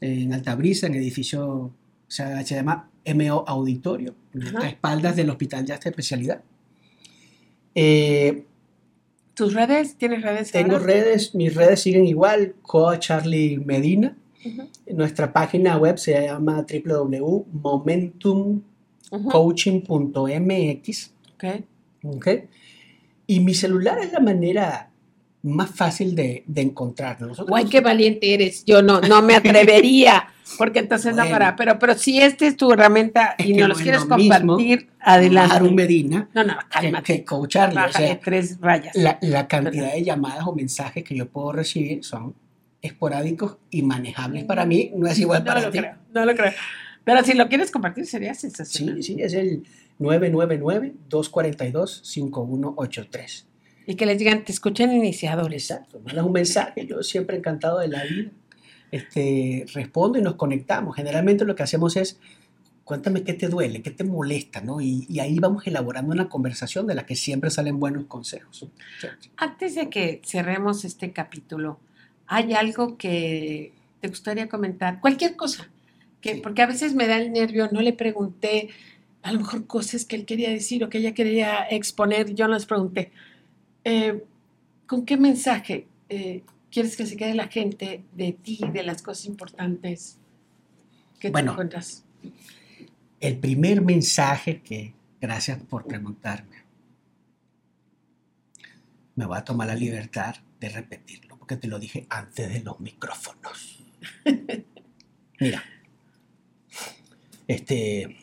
en Altabrisa, en el edificio, o sea, se llama MO Auditorio, Ajá. a espaldas del Hospital de Alta Especialidad. Eh, ¿Tus redes? ¿Tienes redes? tengo ahora? redes, mis redes siguen igual, Coa Charlie Medina. Nuestra página web se llama www.momentumcoaching.mx. ok. ¿ok? Y mi celular es la manera más fácil de, de encontrarnos. Nosotros Guay, qué valiente eres. Yo no, no me [laughs] atrevería, porque entonces no Bueno. para. Pero, pero si esta es tu herramienta Es y que nos no los es quieres mismo compartir, Harun adelante. Medina No, no, que, cálmate. que Coach Charlie. O sea, tres rayas. la, la cantidad de llamadas o mensajes que yo puedo recibir son esporádicos y manejables para mí. No es igual no para lo ti. creo, no lo creo. Pero si lo quieres compartir, sería sensacional. Sí, sí, es el 999-242-5183. Y que les digan, te escuchan iniciadores. Exacto, mandas un mensaje, yo siempre encantado de la vida. Este, respondo y nos conectamos. Generalmente lo que hacemos es, cuéntame qué te duele, qué te molesta, ¿no? Y, y ahí vamos elaborando una conversación de la que siempre salen buenos consejos. Antes de que cerremos este capítulo, ¿hay algo que te gustaría comentar? Cualquier cosa. Que. Porque a veces me da el nervio, no le pregunté a lo mejor cosas que él quería decir o que ella quería exponer, yo no les pregunté. Eh, ¿Con qué mensaje eh, quieres que se quede la gente de ti, de las cosas importantes que Bueno. te encuentras? El primer mensaje que, gracias por preguntarme, me voy a tomar la libertad de repetirlo, porque te lo dije antes de los micrófonos. [laughs] Mira, este,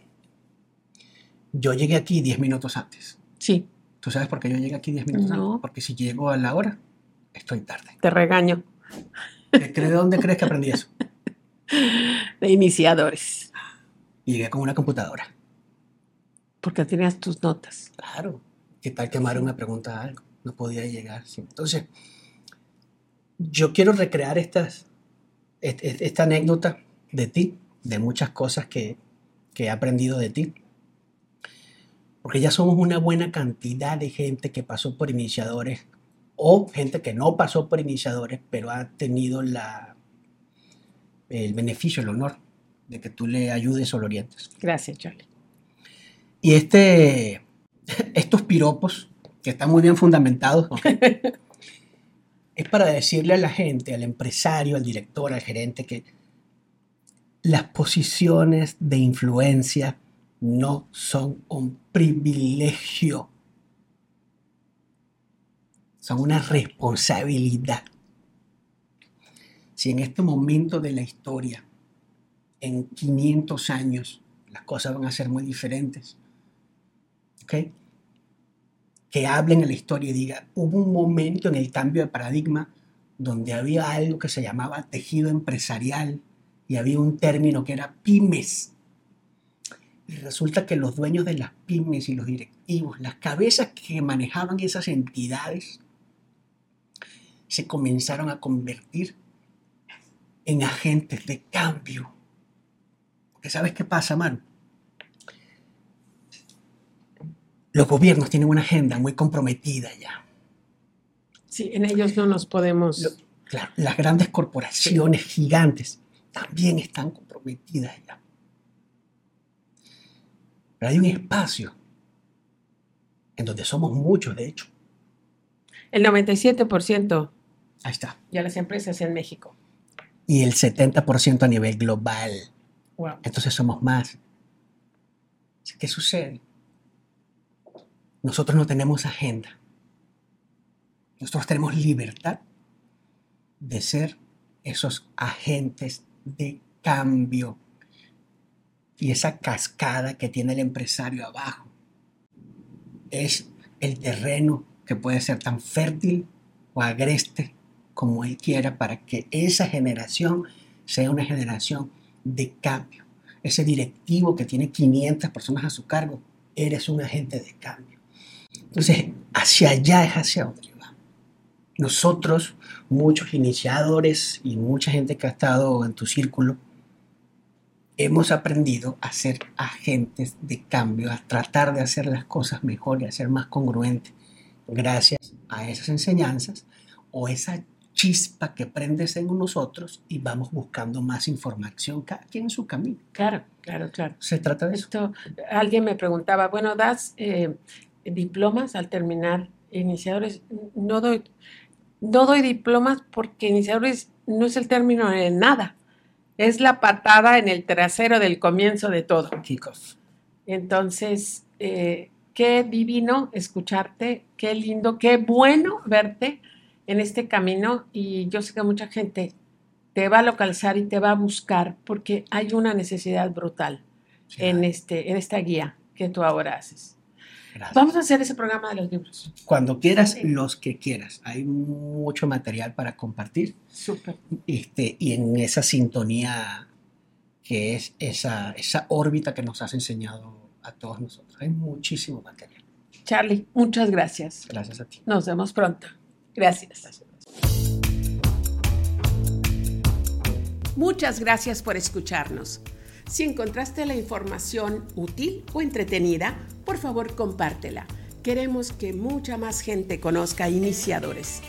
yo llegué aquí 10 minutos antes. Sí, ¿Tú sabes por qué yo llegué aquí 10 minutos No. antes? Porque si llego a la hora, estoy tarde. te regaño. ¿De dónde crees que aprendí eso? [laughs] De iniciadores, Llegué con una computadora. porque tenías tus notas. Claro. ¿Qué tal que Maru me pregunta algo? No podía llegar. Entonces, yo quiero recrear estas, est- est- esta anécdota de ti, de muchas cosas que, que he aprendido de ti. Porque ya somos una buena cantidad de gente que pasó por iniciadores o gente que no pasó por iniciadores, pero ha tenido la, el beneficio, el honor de que tú le ayudes o lo orientes. Gracias, Charlie. Y este, [laughs] estos piropos, que están muy bien fundamentados, [laughs] es para decirle a la gente, al empresario, al director, al gerente, que las posiciones de influencia no son un privilegio, son una responsabilidad. Si en este momento de la historia, en 500 años, las cosas van a ser muy diferentes, ¿ok? Que hablen en la historia y diga, hubo un momento en el cambio de paradigma donde había algo que se llamaba tejido empresarial y había un término que era pymes. Y resulta que los dueños de las pymes y los directivos, las cabezas que manejaban esas entidades, se comenzaron a convertir en agentes de cambio. Porque ¿sabes qué pasa, Manu? Los gobiernos tienen una agenda muy comprometida ya. Sí, en ellos no nos podemos. Lo- Claro, las grandes corporaciones gigantes también están comprometidas ya. Pero hay un espacio en donde somos muchos, de hecho. El 97% Ahí está. de las empresas en México. Y el 70% a nivel global. Wow. Entonces somos más. ¿Qué sucede? Nosotros no tenemos agenda. Nosotros tenemos libertad de ser esos agentes de cambio. Y esa cascada que tiene el empresario abajo es el terreno que puede ser tan fértil o agreste como él quiera para que esa generación sea una generación de cambio. Ese directivo que tiene 500 personas a su cargo, eres un agente de cambio. Entonces, hacia allá es hacia donde. Nosotros, muchos iniciadores y mucha gente que ha estado en tu círculo, hemos aprendido a ser agentes de cambio, a tratar de hacer las cosas mejor y a ser más congruentes gracias a esas enseñanzas o esa chispa que prendes en nosotros y vamos buscando más información, cada quien en su camino. Claro, claro, claro. Se trata de Esto, alguien me preguntaba, bueno, ¿das eh, diplomas al terminar iniciadores? No doy, no doy diplomas porque iniciadores no es el término de nada. Es la patada en el trasero del comienzo de todo. Kickoff. Entonces, eh, qué divino escucharte, qué lindo, qué bueno verte en este camino y yo sé que mucha gente te va a localizar y te va a buscar porque hay una necesidad brutal en, este, en esta guía que tú ahora haces. Gracias. Vamos a hacer ese programa de los libros. Cuando quieras, los que quieras. Hay mucho material para compartir Súper. este, y en esa sintonía que es esa, esa órbita que nos has enseñado a todos nosotros. Hay muchísimo material. Charlie, muchas gracias. Gracias a ti. Nos vemos pronto. Gracias. Muchas gracias por escucharnos. Si encontraste la información útil o entretenida, por favor compártela. Queremos que mucha más gente conozca iniciadores.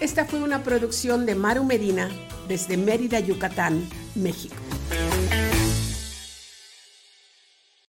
Esta fue una producción de Maru Medina desde Mérida, Yucatán, México.